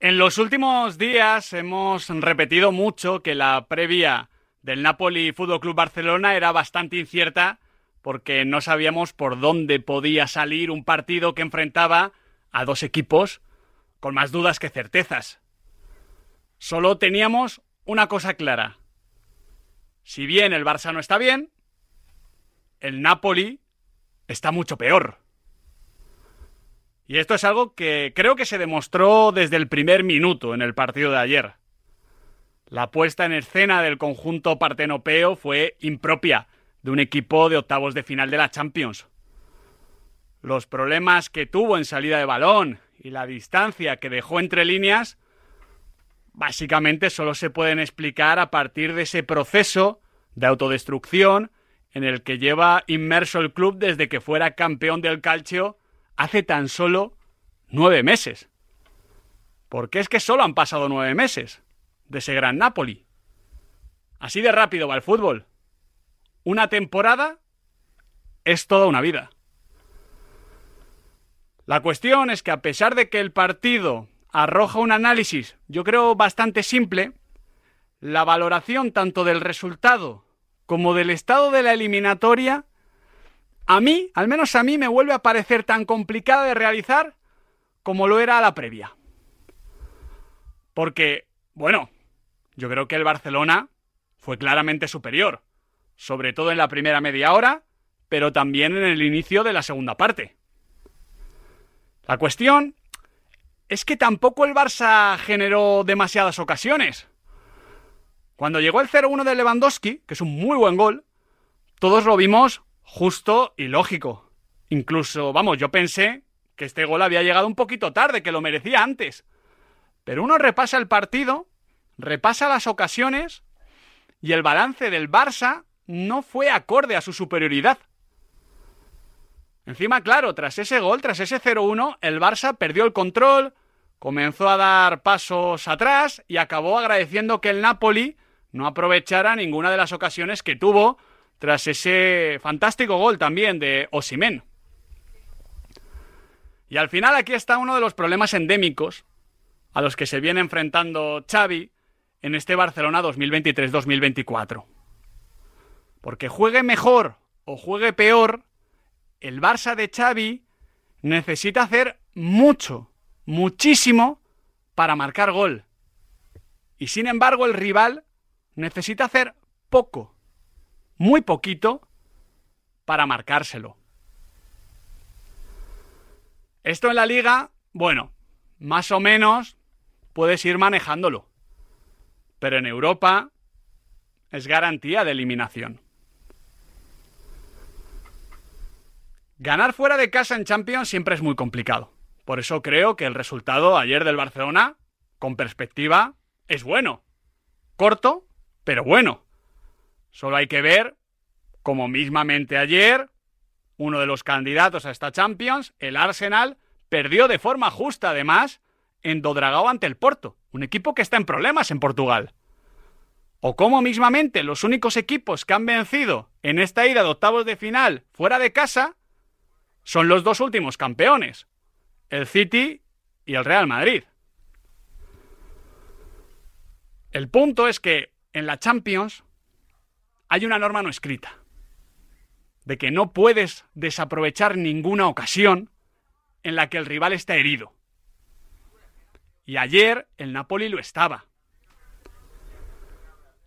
En los últimos días hemos repetido mucho que la previa del Napoli Fútbol Club Barcelona era bastante incierta porque no sabíamos por dónde podía salir un partido que enfrentaba a dos equipos con más dudas que certezas. Solo teníamos una cosa clara. Si bien el Barça no está bien, el Napoli está mucho peor. Y esto es algo que creo que se demostró desde el primer minuto en el partido de ayer. La puesta en escena del conjunto partenopeo fue impropia de un equipo de octavos de final de la Champions. Los problemas que tuvo en salida de balón y la distancia que dejó entre líneas básicamente solo se pueden explicar a partir de ese proceso de autodestrucción en el que lleva inmerso el club desde que fuera campeón del calcio hace tan solo nueve meses. Porque es que solo han pasado nueve meses de ese gran Napoli. Así de rápido va el fútbol. Una temporada es toda una vida. La cuestión es que a pesar de que el partido arroja un análisis, yo creo, bastante simple, la valoración tanto del resultado como del estado de la eliminatoria, a mí, al menos a mí, me vuelve a parecer tan complicada de realizar como lo era a la previa. Porque, bueno, yo creo que el Barcelona fue claramente superior, sobre todo en la primera media hora, pero también en el inicio de la segunda parte. La cuestión es que tampoco el Barça generó demasiadas ocasiones. Cuando llegó el 0-1 de Lewandowski, que es un muy buen gol, todos lo vimos justo y lógico. Incluso, vamos, yo pensé que este gol había llegado un poquito tarde, que lo merecía antes. Pero uno repasa el partido, repasa las ocasiones y el balance del Barça no fue acorde a su superioridad. Encima, claro, tras ese gol, tras ese 0-1, el Barça perdió el control, comenzó a dar pasos atrás y acabó agradeciendo que el Napoli no aprovechara ninguna de las ocasiones que tuvo tras ese fantástico gol también de Osimen. Y al final aquí está uno de los problemas endémicos a los que se viene enfrentando Xavi en este Barcelona 2023-2024. Porque juegue mejor o juegue peor, el Barça de Xavi necesita hacer mucho, muchísimo para marcar gol. Y sin embargo el rival necesita hacer poco, muy poquito, para marcárselo. Esto en la liga, bueno, más o menos puedes ir manejándolo. Pero en Europa es garantía de eliminación. Ganar fuera de casa en Champions siempre es muy complicado. Por eso creo que el resultado ayer del Barcelona, con perspectiva, es bueno. Corto, pero bueno. Solo hay que ver como mismamente ayer, uno de los candidatos a esta Champions, el Arsenal, perdió de forma justa además en Dodragao ante el Porto, un equipo que está en problemas en Portugal. O como mismamente los únicos equipos que han vencido en esta ida de octavos de final fuera de casa son los dos últimos campeones, el City y el Real Madrid. El punto es que en la Champions hay una norma no escrita, de que no puedes desaprovechar ninguna ocasión en la que el rival está herido. Y ayer el Napoli lo estaba.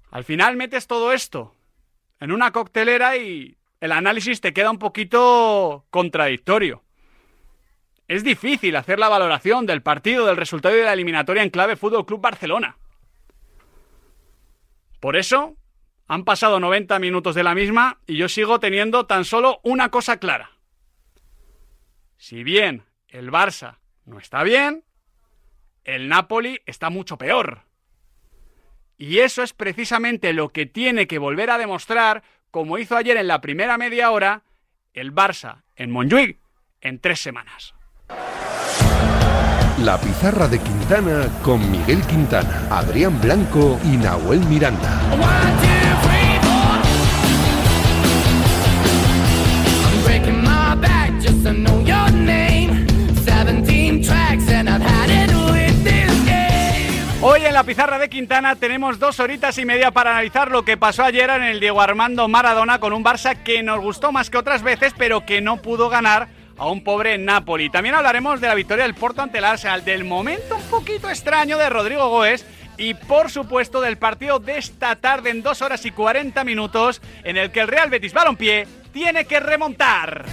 Al final metes todo esto en una coctelera y el análisis te queda un poquito contradictorio. Es difícil hacer la valoración del partido, del resultado de la eliminatoria en clave Fútbol Club Barcelona. Por eso, han pasado 90 minutos de la misma y yo sigo teniendo tan solo una cosa clara. Si bien el Barça no está bien, el Napoli está mucho peor. Y eso es precisamente lo que tiene que volver a demostrar como hizo ayer en la primera media hora el Barça en Montjuic en tres semanas. La pizarra de Quintana con Miguel Quintana, Adrián Blanco y Nahuel Miranda. Hoy en la pizarra de Quintana tenemos dos horitas y media para analizar lo que pasó ayer en el Diego Armando Maradona con un Barça que nos gustó más que otras veces, pero que no pudo ganar a un pobre Napoli. También hablaremos de la victoria del Porto ante el Arsenal, del momento un poquito extraño de Rodrigo Goes y por supuesto del partido de esta tarde en 2 horas y 40 minutos en el que el Real Betis Balompié tiene que remontar.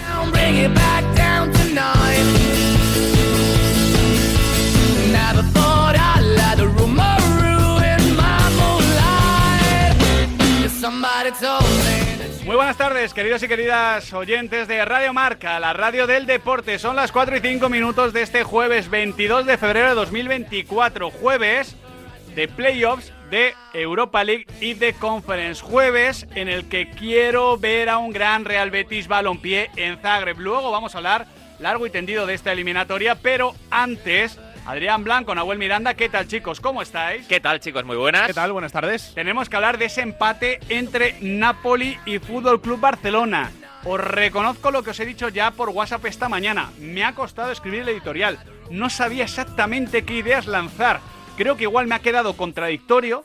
Muy buenas tardes, queridos y queridas oyentes de Radio Marca, la radio del deporte. Son las 4 y 5 minutos de este jueves 22 de febrero de 2024, jueves de playoffs de Europa League y de Conference. Jueves en el que quiero ver a un gran Real Betis Balompié en Zagreb. Luego vamos a hablar largo y tendido de esta eliminatoria, pero antes Adrián Blanco, Nahuel Miranda, ¿qué tal chicos? ¿Cómo estáis? ¿Qué tal chicos? Muy buenas. ¿Qué tal? Buenas tardes. Tenemos que hablar de ese empate entre Napoli y Fútbol Club Barcelona. Os reconozco lo que os he dicho ya por WhatsApp esta mañana. Me ha costado escribir el editorial. No sabía exactamente qué ideas lanzar. Creo que igual me ha quedado contradictorio,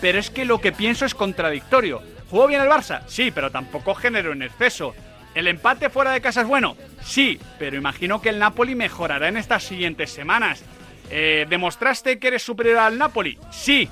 pero es que lo que pienso es contradictorio. ¿Jugó bien el Barça? Sí, pero tampoco generó en exceso. ¿El empate fuera de casa es bueno? Sí, pero imagino que el Napoli mejorará en estas siguientes semanas. Eh, ¿Demostraste que eres superior al Napoli? Sí,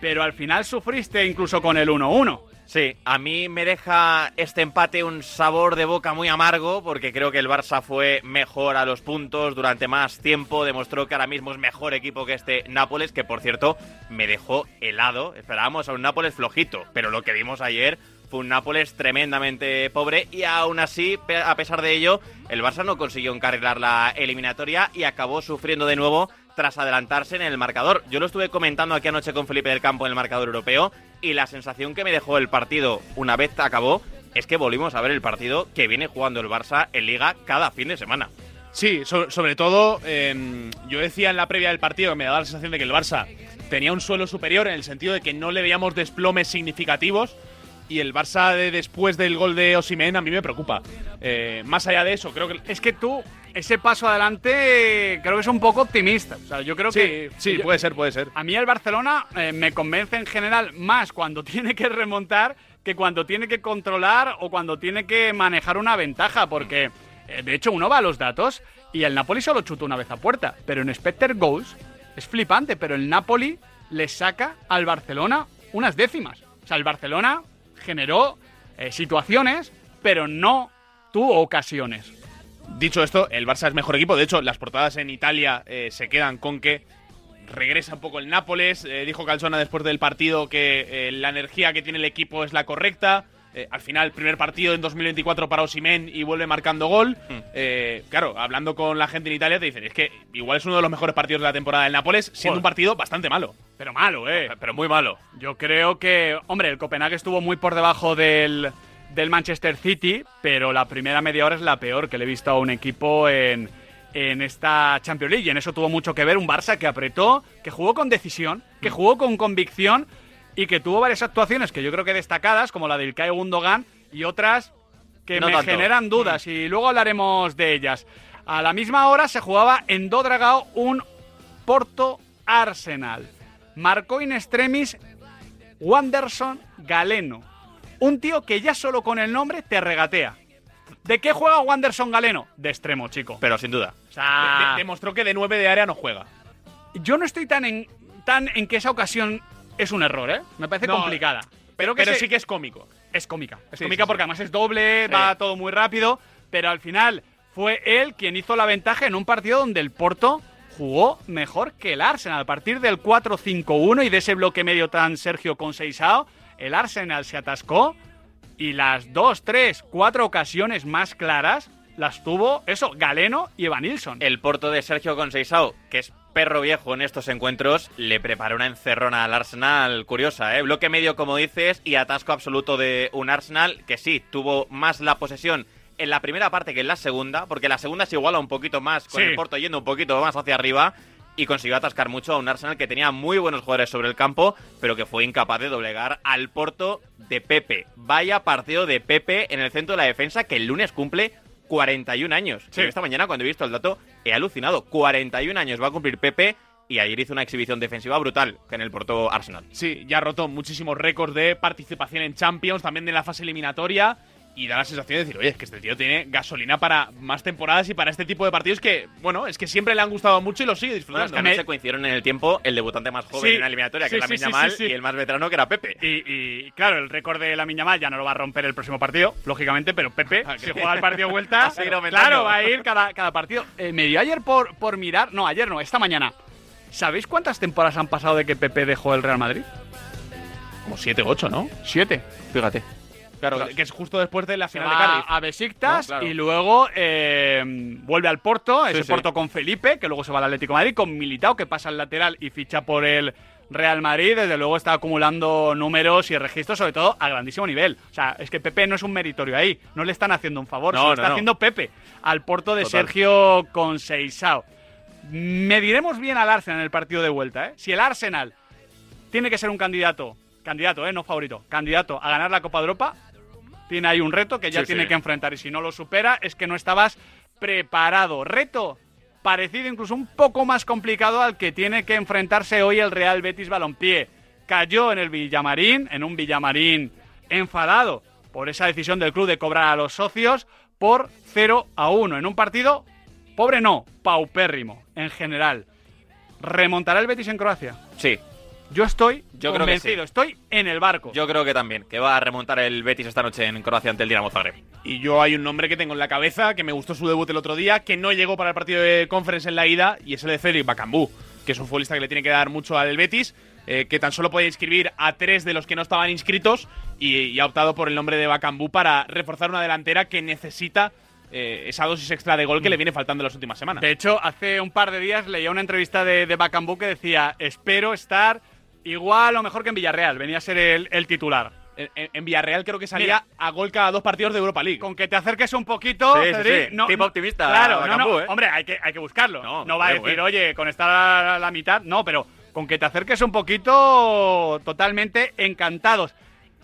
pero al final sufriste incluso con el 1-1. Sí, a mí me deja este empate un sabor de boca muy amargo porque creo que el Barça fue mejor a los puntos durante más tiempo, demostró que ahora mismo es mejor equipo que este Nápoles, que por cierto me dejó helado. Esperábamos a un Nápoles flojito, pero lo que vimos ayer fue un Nápoles tremendamente pobre y aún así, a pesar de ello, el Barça no consiguió encarrilar la eliminatoria y acabó sufriendo de nuevo tras adelantarse en el marcador. Yo lo estuve comentando aquí anoche con Felipe del Campo en el marcador europeo y la sensación que me dejó el partido una vez acabó es que volvimos a ver el partido que viene jugando el Barça en liga cada fin de semana. Sí, sobre todo, em, yo decía en la previa del partido que me daba la sensación de que el Barça tenía un suelo superior en el sentido de que no le veíamos desplomes significativos y el Barça de después del gol de Osimen a mí me preocupa. Eh, más allá de eso, creo que es que tú ese paso adelante creo que es un poco optimista. O sea, yo creo que sí, puede ser, puede ser. A mí el Barcelona eh, me convence en general más cuando tiene que remontar que cuando tiene que controlar o cuando tiene que manejar una ventaja, porque eh, de hecho uno va a los datos y el Napoli solo chuta una vez a puerta, pero en Specter Goals es flipante, pero el Napoli le saca al Barcelona unas décimas. O sea, el Barcelona generó eh, situaciones, pero no tuvo ocasiones. Dicho esto, el Barça es mejor equipo. De hecho, las portadas en Italia eh, se quedan con que regresa un poco el Nápoles. Eh, dijo Calzona después del partido que la energía que tiene el equipo es la correcta. Al final, primer partido en 2024 para Osimen y vuelve marcando gol. Hmm. claro, hablando con la gente en Italia, te dicen: es que igual es uno de los mejores partidos de la temporada del Nápoles, siendo un partido bastante malo. Pero malo, ¿eh? Pero muy malo. Yo creo que, hombre, el Copenhague estuvo muy por debajo del, del Manchester City, pero la primera media hora es la peor que le he visto a un equipo en, en esta Champions League. Y en eso tuvo mucho que ver un Barça que apretó, que jugó con decisión, que mm. jugó con convicción y que tuvo varias actuaciones que yo creo que destacadas, como la del Ilkay Gundogan y otras que me generan dudas mm. y luego hablaremos de ellas. A la misma hora se jugaba en Dodragao un Porto Arsenal marcó in extremis Wanderson Galeno. Un tío que ya solo con el nombre te regatea. ¿De qué juega Wanderson Galeno? De extremo, chico. Pero sin duda. O sea, demostró que de 9 de área no juega. Yo no estoy tan en, tan en que esa ocasión es un error, ¿eh? Me parece complicada. Pero, que sí que es cómico. Es cómica. Es cómica porque además es doble, va todo muy rápido. Pero al final fue él quien hizo la ventaja en un partido donde el Porto jugó mejor que el Arsenal. A partir del 4-5-1 y de ese bloque medio tan Sergio Conceizao, el Arsenal se atascó y las dos, tres, cuatro ocasiones más claras las tuvo eso, Galeno y Evanilson. El porto de Sergio Conceizao, que es perro viejo en estos encuentros, le preparó una encerrona al Arsenal curiosa, ¿eh? Bloque medio, como dices, y atasco absoluto de un Arsenal que sí, tuvo más la posesión en la primera parte que en la segunda, porque la segunda se iguala un poquito más, con el Porto yendo un poquito más hacia arriba y consiguió atascar mucho a un Arsenal que tenía muy buenos jugadores sobre el campo, pero que fue incapaz de doblegar al Porto de Pepe. Vaya partido de Pepe en el centro de la defensa que el lunes cumple 41 años. Esta mañana cuando he visto el dato he alucinado. 41 años va a cumplir Pepe y ayer hizo una exhibición defensiva brutal en el Porto Arsenal. Sí, ya ha roto muchísimos récords de participación en Champions, también de la fase eliminatoria y da la sensación de decir, oye, es que este tío tiene gasolina para más temporadas y para este tipo de partidos que, bueno, es que siempre le han gustado mucho y lo sigue Bueno, es disfrutando. que no se coincidieron en el tiempo el debutante más joven Sí. en la eliminatoria, que Sí, es la Mal, y el más veterano, que era Pepe. Y, y, claro, el récord de la Mal ya no lo va a romper el próximo partido, lógicamente, pero Pepe, Ah, si juega el partido de vuelta, claro, va a ir cada, cada partido. Eh, me dio ayer por, por mirar, no, ayer no, esta mañana. ¿Sabéis cuántas temporadas han pasado de que Pepe dejó el Real Madrid? Como 7 8, ¿no? Siete. Fíjate. Claro, que es justo después de la final de Cádiz. a Besiktas No, claro. y luego eh, vuelve al Porto, ese sí. Porto con Felipe, que luego se va al Atlético de Madrid, con Militao, que pasa al lateral y ficha por el Real Madrid. Desde luego está acumulando números y registros, sobre todo a grandísimo nivel. O sea, es que Pepe no es un meritorio ahí, no le están haciendo un favor, No, se lo no, está haciendo Pepe al Porto de Total. Sergio Conceição. Mediremos bien al Arsenal en el partido de vuelta, ¿eh? Si el Arsenal tiene que ser un candidato, candidato, ¿eh? No favorito, candidato a ganar la Copa de Europa, tiene ahí un reto que ya Sí, tiene sí. que enfrentar y si no lo supera es que no estabas preparado. Reto parecido incluso un poco más complicado al que tiene que enfrentarse hoy el Real Betis Balompié. Cayó en el Villamarín, en un Villamarín enfadado por esa decisión del club de cobrar a los socios por 0 a 1 en un partido pobre no, paupérrimo en general. ¿Remontará el Betis en Croacia? Sí, Yo estoy Yo creo que convencido, sí. estoy en el barco. yo creo que también, que va a remontar el Betis esta noche en Croacia ante el Dinamo Zagreb. Y yo hay un nombre que tengo en la cabeza, que me gustó su debut el otro día, que no llegó para el partido de conference en la ida, y es el de Cedric Bacambú, que es un futbolista que le tiene que dar mucho al Betis, eh, que tan solo podía inscribir a tres de los que no estaban inscritos, y, y ha optado por el nombre de Bacambú para reforzar una delantera que necesita eh, esa dosis extra de gol que le viene faltando en las últimas semanas. De hecho, hace un par de días leía una entrevista de, de Bacambú que decía, espero estar igual o mejor que en Villarreal, venía a ser el, el titular. En, Villarreal creo que salía a gol cada dos partidos de Europa League. Con que te acerques un poquito, Sí, sí, Cedric, sí. Tipo optimista, Claro, no, no, ¿eh? hombre, hay que, hay que buscarlo. No, No, va a decir, oye, con estar a la mitad, no, pero con que te acerques un poquito, totalmente encantados.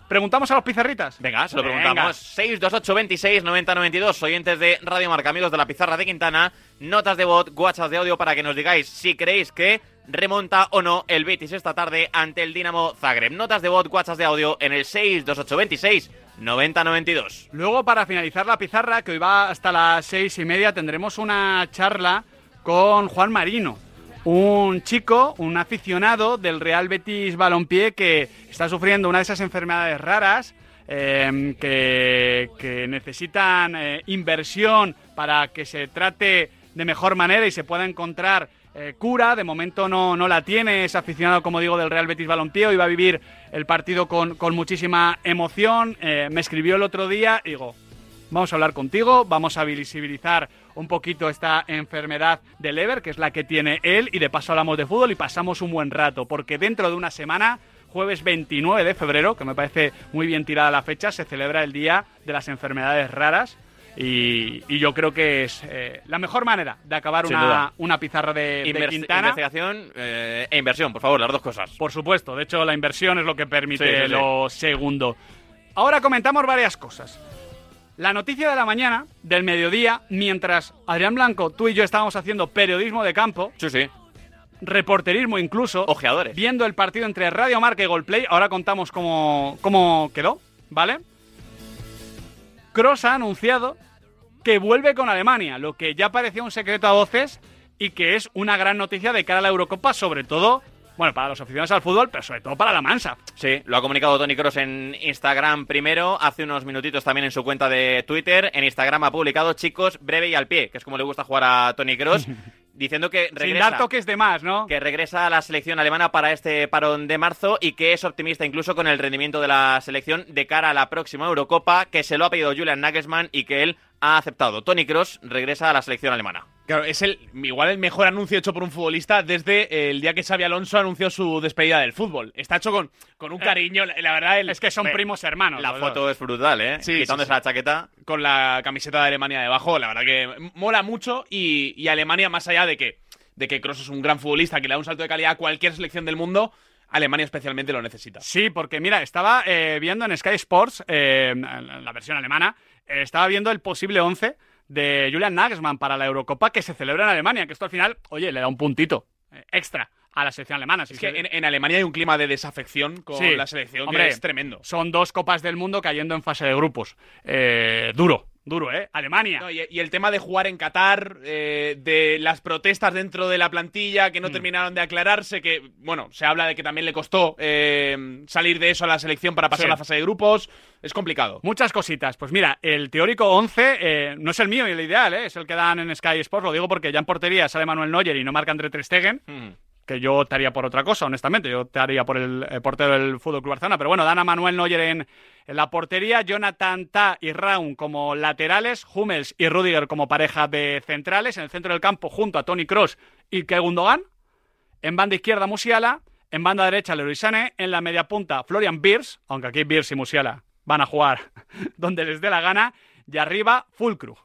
¿Preguntamos a los pizarritas? Venga, se lo Venga. preguntamos. 628 26 90 92. Oyentes de Radio Marca, amigos de la pizarra de Quintana. Notas de voz, WhatsApp de audio para que nos digáis si creéis que remonta o no el Betis esta tarde ante el Dinamo Zagreb. Notas de voz, WhatsApp de audio en el 628 26 90 92. Luego, para finalizar la pizarra, que hoy va hasta las seis y media, tendremos una charla con Juan Marino, un chico, un aficionado del Real Betis Balompié que está sufriendo una de esas enfermedades raras eh, que, que necesitan eh, inversión para que se trate de mejor manera y se pueda encontrar eh, cura. De momento no, no la tiene, es aficionado, como digo, del Real Betis Balompié. Hoy va a vivir el partido con, con muchísima emoción. Eh, me escribió el otro día y digo, vamos a hablar contigo, vamos a visibilizar un poquito esta enfermedad del Lever, que es la que tiene él, y de paso hablamos de fútbol y pasamos un buen rato, porque dentro de una semana, jueves 29 de febrero, que me parece muy bien tirada la fecha, se celebra el Día de las Enfermedades Raras. Y, y yo creo que es eh, la mejor manera de acabar una, una pizarra de, de Inver- Quintana. Investigación eh, e inversión, por favor, las dos cosas. Por supuesto, de hecho la inversión es lo que permite Sí, sí, sí. lo segundo. Ahora comentamos varias cosas. La noticia de la mañana, del mediodía, mientras Adrián Blanco, tú y yo estábamos haciendo periodismo de campo, Sí, sí. reporterismo incluso, Ojeadores. viendo el partido entre Radio Marca y Golplay, ahora contamos cómo, cómo quedó, ¿vale? Cross ha anunciado que vuelve con Alemania, lo que ya parecía un secreto a voces y que es una gran noticia de cara a la Eurocopa, sobre todo, bueno, para los aficionados al fútbol, pero sobre todo para la Mansa. Sí, lo ha comunicado Tony Cross en Instagram primero, hace unos minutitos también en su cuenta de Twitter. En Instagram ha publicado, chicos, breve y al pie, que es como le gusta jugar a Tony Cross, diciendo que Sin regresa, dar toques de más, ¿no? que regresa a la selección alemana para este parón de marzo y que es optimista incluso con el rendimiento de la selección de cara a la próxima Eurocopa, que se lo ha pedido Julian Nagelsmann y que él ha aceptado. Tony Cross regresa a la selección alemana. Claro, es el igual el mejor anuncio hecho por un futbolista desde el día que Xavi Alonso anunció su despedida del fútbol. Está hecho con, con un cariño, la, la verdad, el- Es que son me- primos hermanos. La foto dos. es brutal, ¿eh? Sí, Quitándose sí. la chaqueta. con la camiseta de Alemania debajo, la verdad que mola mucho y, y Alemania, más allá de que, de que Kroos es un gran futbolista que le da un salto de calidad a cualquier selección del mundo, Alemania especialmente lo necesita. Sí, porque mira, estaba eh, viendo en Sky Sports, eh, la versión alemana, eh, estaba viendo el posible 11 de Julian Nagelsmann para la Eurocopa que se celebra en Alemania, que esto al final, oye, le da un puntito eh, extra a la selección alemana. Es que en, en Alemania hay un clima de desafección con Sí. la selección Hombre, que es tremendo. Son dos copas del mundo cayendo en fase de grupos. Eh, duro, duro, ¿eh? Alemania. No, y, y el tema de jugar en Qatar, eh, de las protestas dentro de la plantilla que no Mm. terminaron de aclararse, que, bueno, se habla de que también le costó eh, salir de eso a la selección para pasar Sí. la fase de grupos. Es complicado. Muchas cositas. Pues mira, el teórico 11 eh, no es el mío y el ideal, ¿eh? es el que dan en Sky Sports. Lo digo porque ya en portería sale Manuel Neuer y no marca André Ter Stegen, que yo optaría por otra cosa, honestamente. Yo optaría por el eh, portero del Fútbol Club Barcelona. Pero bueno, dan a Manuel Neuer en, la portería, Jonathan Ta y Raun como laterales, Hummels y Rudiger como pareja de centrales. En el centro del campo, junto a Tony Cross y Ilkay Gundogan. En banda izquierda, Musiala. En banda derecha, Leroy Sané. En la media punta, Florian Beers, aunque aquí Beers y Musiala van a jugar donde les dé la gana. Y arriba, Fulcru.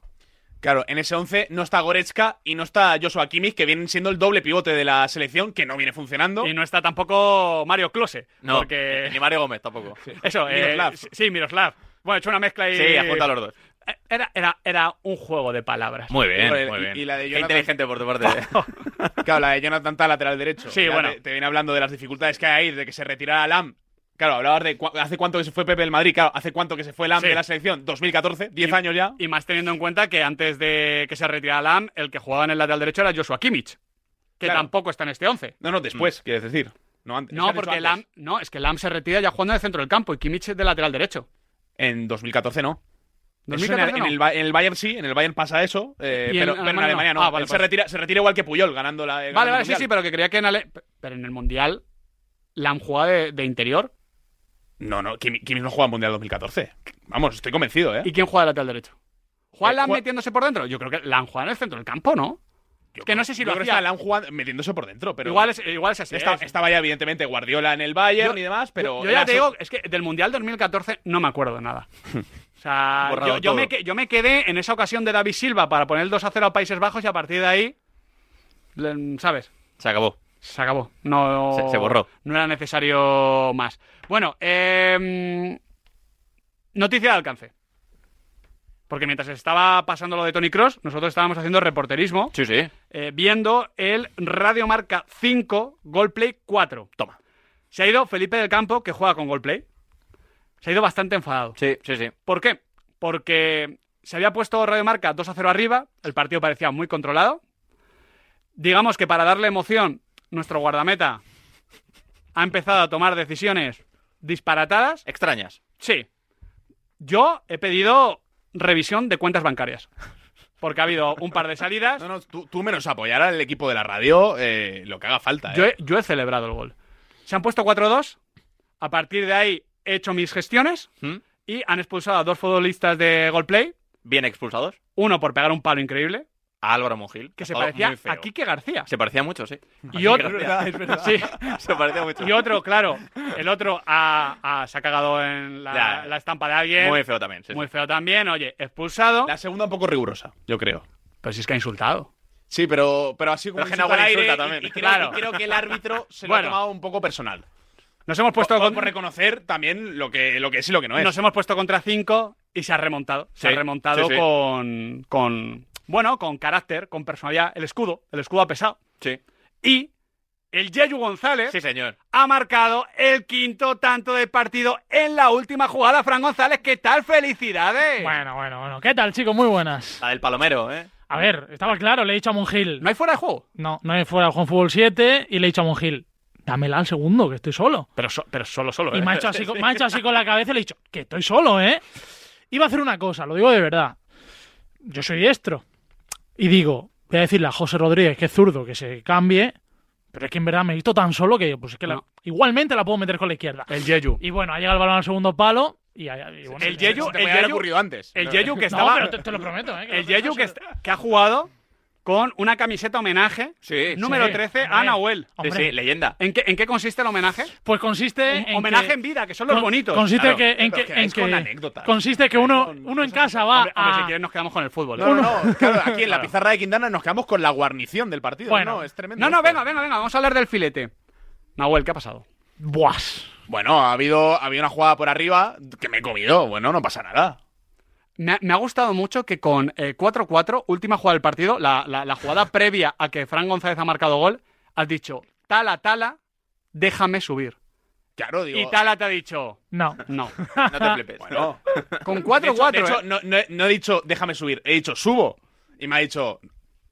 Claro, en ese 11 no está Goretzka y no está Joshua Kimmich, que vienen siendo el doble pivote de la selección, que no viene funcionando. Y no está tampoco Mario Klose. No, porque... ni Mario Gómez tampoco. Eso, eh, Miroslav. sí, Miroslav. Bueno, he hecho una mezcla y... Sí, ha juntado los dos. Eh, Era, era, era un juego de palabras. Muy bien, muy y- bien. y la de Qué Jonathan- inteligente por tu parte. Claro, la de Jonathan Tah, lateral derecho. Sí, Ya bueno. Te, te viene hablando de las dificultades que hay, de que se retirara Lam. Claro, hablabas de cu- hace cuánto que se fue Pepe del Madrid. Claro, hace cuánto que se fue Lam Sí. de la selección. 2014, 10 Y- años ya. Y más teniendo en cuenta que antes de que se retirara Lam, el que jugaba en el lateral derecho era Joshua Kimmich, que Claro. tampoco está en este 11. No, no, después, quieres decir. No, antes. No, porque. Lam, no, es que Lam se retira ya jugando en el centro del campo y Kimmich es de lateral derecho. En 2014 no. Eso 2014 en, el, no. en el Ba- en el Bayern sí, en el Bayern pasa eso, eh, en pero, en Alemania no. Alemania no. Ah, vale, se, vale. retira, se retira igual que Puyol ganando la. Vale, vale, sí, sí, pero que creía que en Ale... Pero en el Mundial Lam jugaba de, de interior. No, no, Kim, Kim no juega en Mundial 2014. Vamos, estoy convencido, ¿eh? ¿Y quién juega de lateral derecho? ¿Juega Eh, juega- metiéndose por dentro? Yo creo que Lam juega en el centro del campo, ¿no? Yo que no sé si yo lo creo hacía- que está Lam jugando, metiéndose por dentro, pero. igual, es, igual es así. Esta- es- estaba ya, evidentemente, Guardiola en el Bayern Yo- y demás, pero. Yo, ya te digo, es que del Mundial 2014 no me acuerdo de nada. O sea, yo, me, yo me quedé en esa ocasión de David Silva para poner el 2 a 0 a Países Bajos y a partir de ahí, ¿sabes? Se acabó. Se acabó. No, Se- se borró. No era necesario más. Bueno, eh, noticia de alcance. Porque mientras estaba pasando lo de Tony Cross, nosotros estábamos haciendo reporterismo, Sí, sí. eh, viendo el Radio Marca 5, Goldplay 4. Toma. Se ha ido Felipe del Campo, que juega con Goldplay. Se ha ido bastante enfadado. Sí, sí, sí. ¿Por qué? Porque se había puesto Radio Marca 2 a 0 arriba, el partido parecía muy controlado. Digamos que para darle emoción, nuestro guardameta ha empezado a tomar decisiones disparatadas. Extrañas. Sí. Yo he pedido revisión de cuentas bancarias. Porque ha habido un par de salidas. No, no, tú, tú menos apoyar al equipo de la radio eh, lo que haga falta. ¿eh? Yo he, yo he celebrado el gol. Se han puesto 4-2. A partir de ahí he hecho mis gestiones ¿Mm? y han expulsado a dos futbolistas de Goldplay. Bien expulsados. Uno por pegar un palo increíble, A Álvaro Monjil. que se parecía a Quique García. Se parecía mucho, sí. Y otro, Es verdad, es verdad. sí, Se parecía mucho. y otro, claro, el otro ha- ha- se ha cagado en la, Ya. la estampa de alguien. Muy feo también. sí, Muy sí. feo también, oye, expulsado. La segunda un poco rigurosa, yo creo. Pero si es que ha insultado. Sí, pero, pero así como Pero insulta Nahuel al aire, insulta y- también. Y, creo, Claro. y creo que el árbitro se lo Bueno. ha tomado un poco personal. Nos hemos puesto Por, con- por reconocer también lo que, lo que es y lo que no es. Nos hemos puesto contra 5 y se ha remontado. Se Sí, ha remontado sí, sí. Con, con. Bueno, con carácter, con personalidad. El escudo. El escudo ha pesado. Sí. Y el Yeyu González Sí, señor. ha marcado el quinto tanto del partido en la última jugada. Fran González, ¿qué tal? ¡Felicidades! Bueno, bueno, bueno. ¿Qué tal, chicos? Muy buenas. La del palomero, ¿eh? A ver, estaba claro, le he dicho a Mongil. ¿No hay fuera de juego? No, no hay fuera de Juan Fútbol 7 y le he dicho a Mongil, dámela al segundo, que estoy solo. Pero, so- pero solo, solo. Y ¿eh? me ha, hecho así, con- me ha hecho así con la cabeza y le he dicho, que estoy solo, ¿eh? Iba a hacer una cosa, lo digo de verdad. Yo soy diestro. Y digo, voy a decirle a José Rodríguez, que es zurdo, que se cambie. Pero es que en verdad me he visto tan solo que pues es que la- igualmente la puedo meter con la izquierda. El Yeyu. Y bueno, ha llegado el balón al segundo palo y, y bueno, El Yeyu- el Yeyu- ocurrido antes. El. Yeyu que No, estaba. pero te, te lo prometo, ¿eh? que el Yeyu que, que ha jugado con una camiseta homenaje Sí. número Sí, 13 a. Nahuel. Sí, leyenda. ¿En qué, ¿En qué consiste el homenaje? Pues consiste en homenaje que- en vida, que son los con- bonitos. Consiste Claro. que, en que, que en es con anécdotas. consiste que uno, Con uno en casa va Hombre, hombre, a... si quieres nos quedamos con el fútbol. No, no, no. Claro, aquí en la pizarra de Quintana nos quedamos con la guarnición del partido. Bueno. no, es tremendo. No, no, venga, venga, venga, vamos a hablar del filete. Nahuel, ¿qué ha pasado? Buas. Bueno, ha habido, había una jugada por arriba que me he comido. Bueno, no pasa nada. Me ha, me ha gustado mucho que con eh, 4-4, última jugada del partido, la, la- la jugada previa a que Fran González ha marcado gol, has dicho, Tala, Tala, déjame subir. Claro, digo. Y Tala te ha dicho, No. no. No te flipes. Bueno, Con de 4-4. hecho, de hecho, ¿eh? no, no he- no he dicho déjame subir, he dicho subo. Y me ha dicho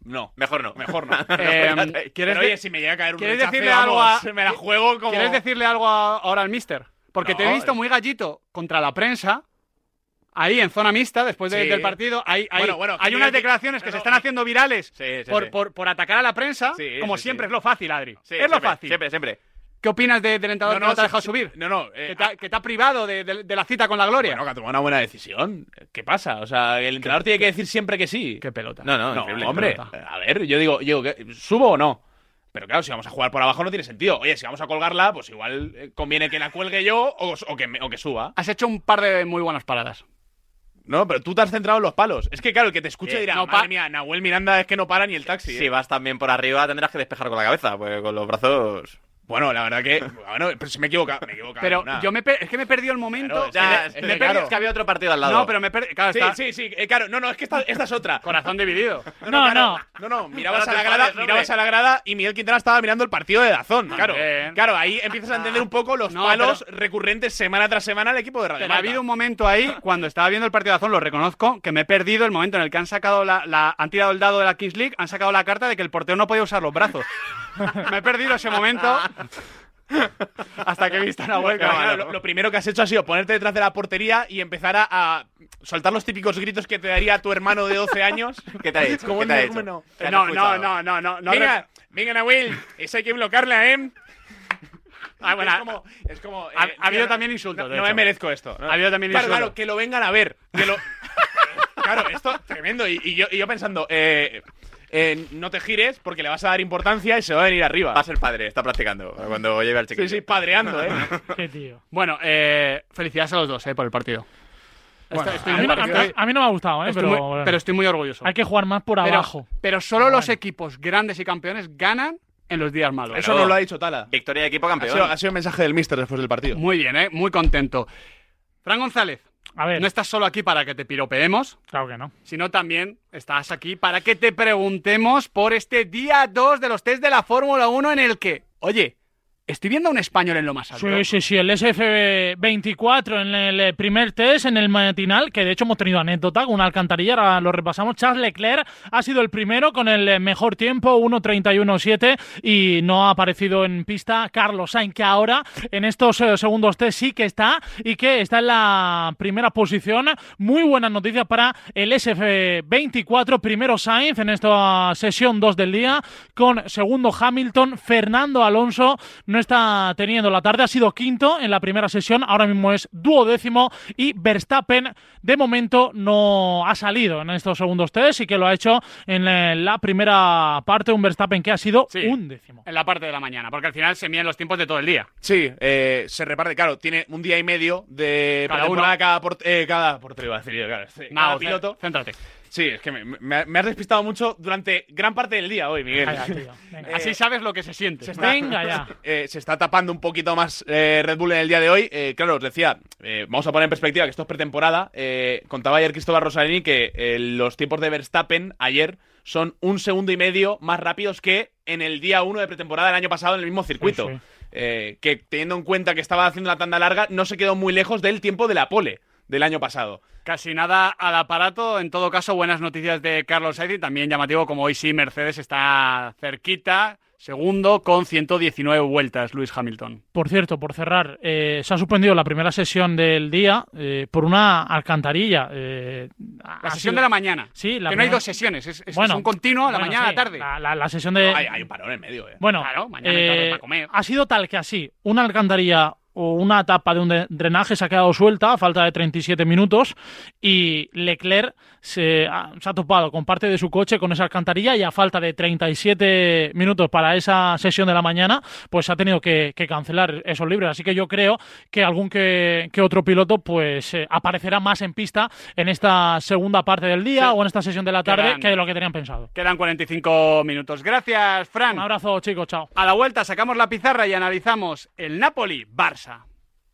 no. Mejor no. Mejor no. Eh, ¿quieres, Pero oye, si me llega a caer un ¿quieres rechace, decirle algo a- me la juego como... ¿Quieres decirle algo a- ahora al mister? Porque te he visto muy gallito contra la prensa. Ahí en zona mixta, después de- Sí. del partido, hay, hay, Bueno, bueno, hay unas declaraciones que no, se están haciendo virales Sí, sí, por. Por, por atacar a la prensa. Como siempre es lo fácil, Adri. Es lo fácil. Siempre, siempre. ¿Qué opinas de- del entrenador que no te ha dejado subir? No, no. eh, que, te ha, que te ha privado de, de- de la cita con la gloria. Bueno, que ha tomado una buena decisión. ¿Qué pasa? O sea, el entrenador tiene que decir siempre que sí. Qué pelota. No, no, No, hombre, pelota. a ver, yo digo, yo digo, ¿qué- ¿subo o no? Pero claro, si vamos a jugar por abajo no tiene sentido. Oye, si vamos a colgarla, pues igual eh, conviene que la cuelgue yo o, o que, o que suba. Has hecho un par de muy buenas paradas. No, pero tú te has centrado en los palos. Es que claro, el que te escuche Eh, dirá, no, madre mía, Nahuel Miranda es que no para ni el taxi. Si ¿eh?". vas también por arriba, tendrás que despejar con la cabeza, pues con los brazos. Bueno, la verdad que, bueno, pero si me he equivocado, me he equivocado. Pero Una. yo me es que me he perdido el momento. Claro, es que- Ya, es que me he claro. perdido- es que había otro partido al lado. no, pero me he perdido. Claro, Sí, está sí, sí, eh, claro, no, no, es que esta, esta es otra. corazón dividido. No, claro, no, no, mirabas No a la grada, mirabas a la grada y Miguel Quintana estaba mirando el partido de Dazón. Claro, Bien. claro, ahí empiezas a entender un poco los No, palos recurrentes semana tras semana al equipo de Radio Pero ha habido un momento ahí, cuando estaba viendo el partido de Azón, lo reconozco, que me he perdido el momento en el que han sacado la, la- han tirado el dado de la Kings League, han sacado la carta de que el portero no podía usar los brazos. me he perdido ese momento hasta que he visto a Nahuel Claro, lo, lo primero que has hecho ha sido ponerte detrás de la portería y empezar a, a soltar los típicos gritos que te daría tu hermano de 12 años. ¿Qué te ha dicho? Como ¿Qué un te ha hecho? energúmeno. ¿Qué has No, no, escuchado? no, no, no, no. venga, venga, Nahuel, esa hay que bloquearla, ¿eh? Ah, bueno, es como, es como ha- eh, ha habido también no- insultos, No, de no me hecho. merezco esto. ¿no? Ha habido también claro, insultos. claro, que lo vengan a ver. Que lo... claro, esto tremendo. Y, y yo, y yo pensando, eh, eh, no te gires porque le vas a dar importancia y se va a venir arriba. Va a ser padre, está practicando cuando lleve al chiquillo. Sí, sí, padreando, ¿eh? Qué tío. Bueno, eh, felicidades a los dos eh, por el partido. Bueno, Estoy- estoy A muy mí, no- partido- a- a mí no me ha gustado, ¿eh? estoy pero, muy- bueno, pero estoy muy orgulloso. hay que jugar más por Pero- abajo. Pero solo los equipos grandes y campeones ganan en los días malos. Eso no lo ha dicho Tala. Victoria de equipo Ha campeón. sido, ha sido el mensaje del mister después del partido. Muy bien, ¿eh? Muy contento. Fran González, A ver, no estás solo aquí para que te piropeemos, claro que no. sino también estás aquí para que te preguntemos por este día 2 de los test de la Fórmula 1 en el que, oye, estoy viendo a un español en lo más alto. Sí, sí, sí, el SF24 en el eh, primer test, en el matinal, que de hecho hemos tenido anécdota con una alcantarilla, ahora lo repasamos. Charles Leclerc ha sido el primero con el eh, mejor tiempo, 1.31.7, y no ha aparecido en pista Carlos Sainz, que ahora en estos eh, segundos test sí que está y que está en la primera posición. Muy buenas noticias para el SF24, primero Sainz en esta sesión 2 del día, con segundo Hamilton, Fernando Alonso no está teniendo la tarde, ha sido quinto en la primera sesión, ahora mismo es duodécimo y Verstappen de momento no ha salido en estos segundos test y que lo ha hecho en eh, la primera parte, un Verstappen que ha sido Sí. un décimo. En la parte de la mañana, porque al final se miden los tiempos de todo el día. Sí, eh, se reparte, claro, tiene un día y medio de Cada uno. cada, por, eh, cada portero, iba a decir yo, claro, sí, cada Nada, piloto. céntrate. Sí, es que me, me- me has despistado mucho durante gran parte del día hoy, Miguel. Calla, tío, venga. Así sabes lo que se siente. Venga ya. Eh, se está tapando un poquito más eh, Red Bull en el día de hoy. Eh, claro, os decía, eh, vamos a poner en perspectiva que esto es pretemporada. Eh, contaba ayer Cristóbal Rosalini que eh, los tiempos de Verstappen ayer son un segundo y medio más rápidos que en el día uno de pretemporada del año pasado en el mismo circuito. Sí, sí. Eh, que teniendo en cuenta que estaba haciendo la tanda larga, no se quedó muy lejos del tiempo de la pole del año pasado. Casi nada al aparato. En todo caso, buenas noticias de Carlos Sainz y también llamativo como hoy sí Mercedes está cerquita. Segundo con 119 vueltas, Luis Hamilton. Por cierto, por cerrar, eh, se ha suspendido la primera sesión del día eh, por una alcantarilla. eh, La sesión sido- de la mañana. Sí, la que no hay dos sesiones, es, es- Bueno, es un continuo, a la bueno, mañana, a la tarde. La, la- la sesión de. hay, hay un parón en medio, eh. Bueno, Claro, mañana y tarde eh, para comer. ha sido tal que así, una alcantarilla o una tapa de un drenaje se ha quedado suelta a falta de 37 minutos y Leclerc se ha, se ha topado con parte de su coche con esa alcantarilla y a falta de 37 minutos para esa sesión de la mañana, pues ha tenido que, que cancelar esos libres. Así que yo creo que algún que, que otro piloto pues eh, aparecerá más en pista en esta segunda parte del día Sí. o en esta sesión de la tarde Quedan- que de lo que tenían pensado. Quedan 45 minutos. Gracias, Fran. Un abrazo, chicos, chao. A la vuelta sacamos la pizarra y analizamos el Napoli-Barça.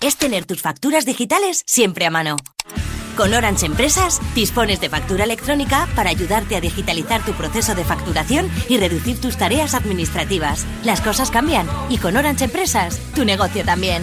es tener tus facturas digitales siempre a mano. Con Orange Empresas dispones de factura electrónica para ayudarte a digitalizar tu proceso de facturación y reducir tus tareas administrativas. Las cosas cambian y con Orange Empresas tu negocio también.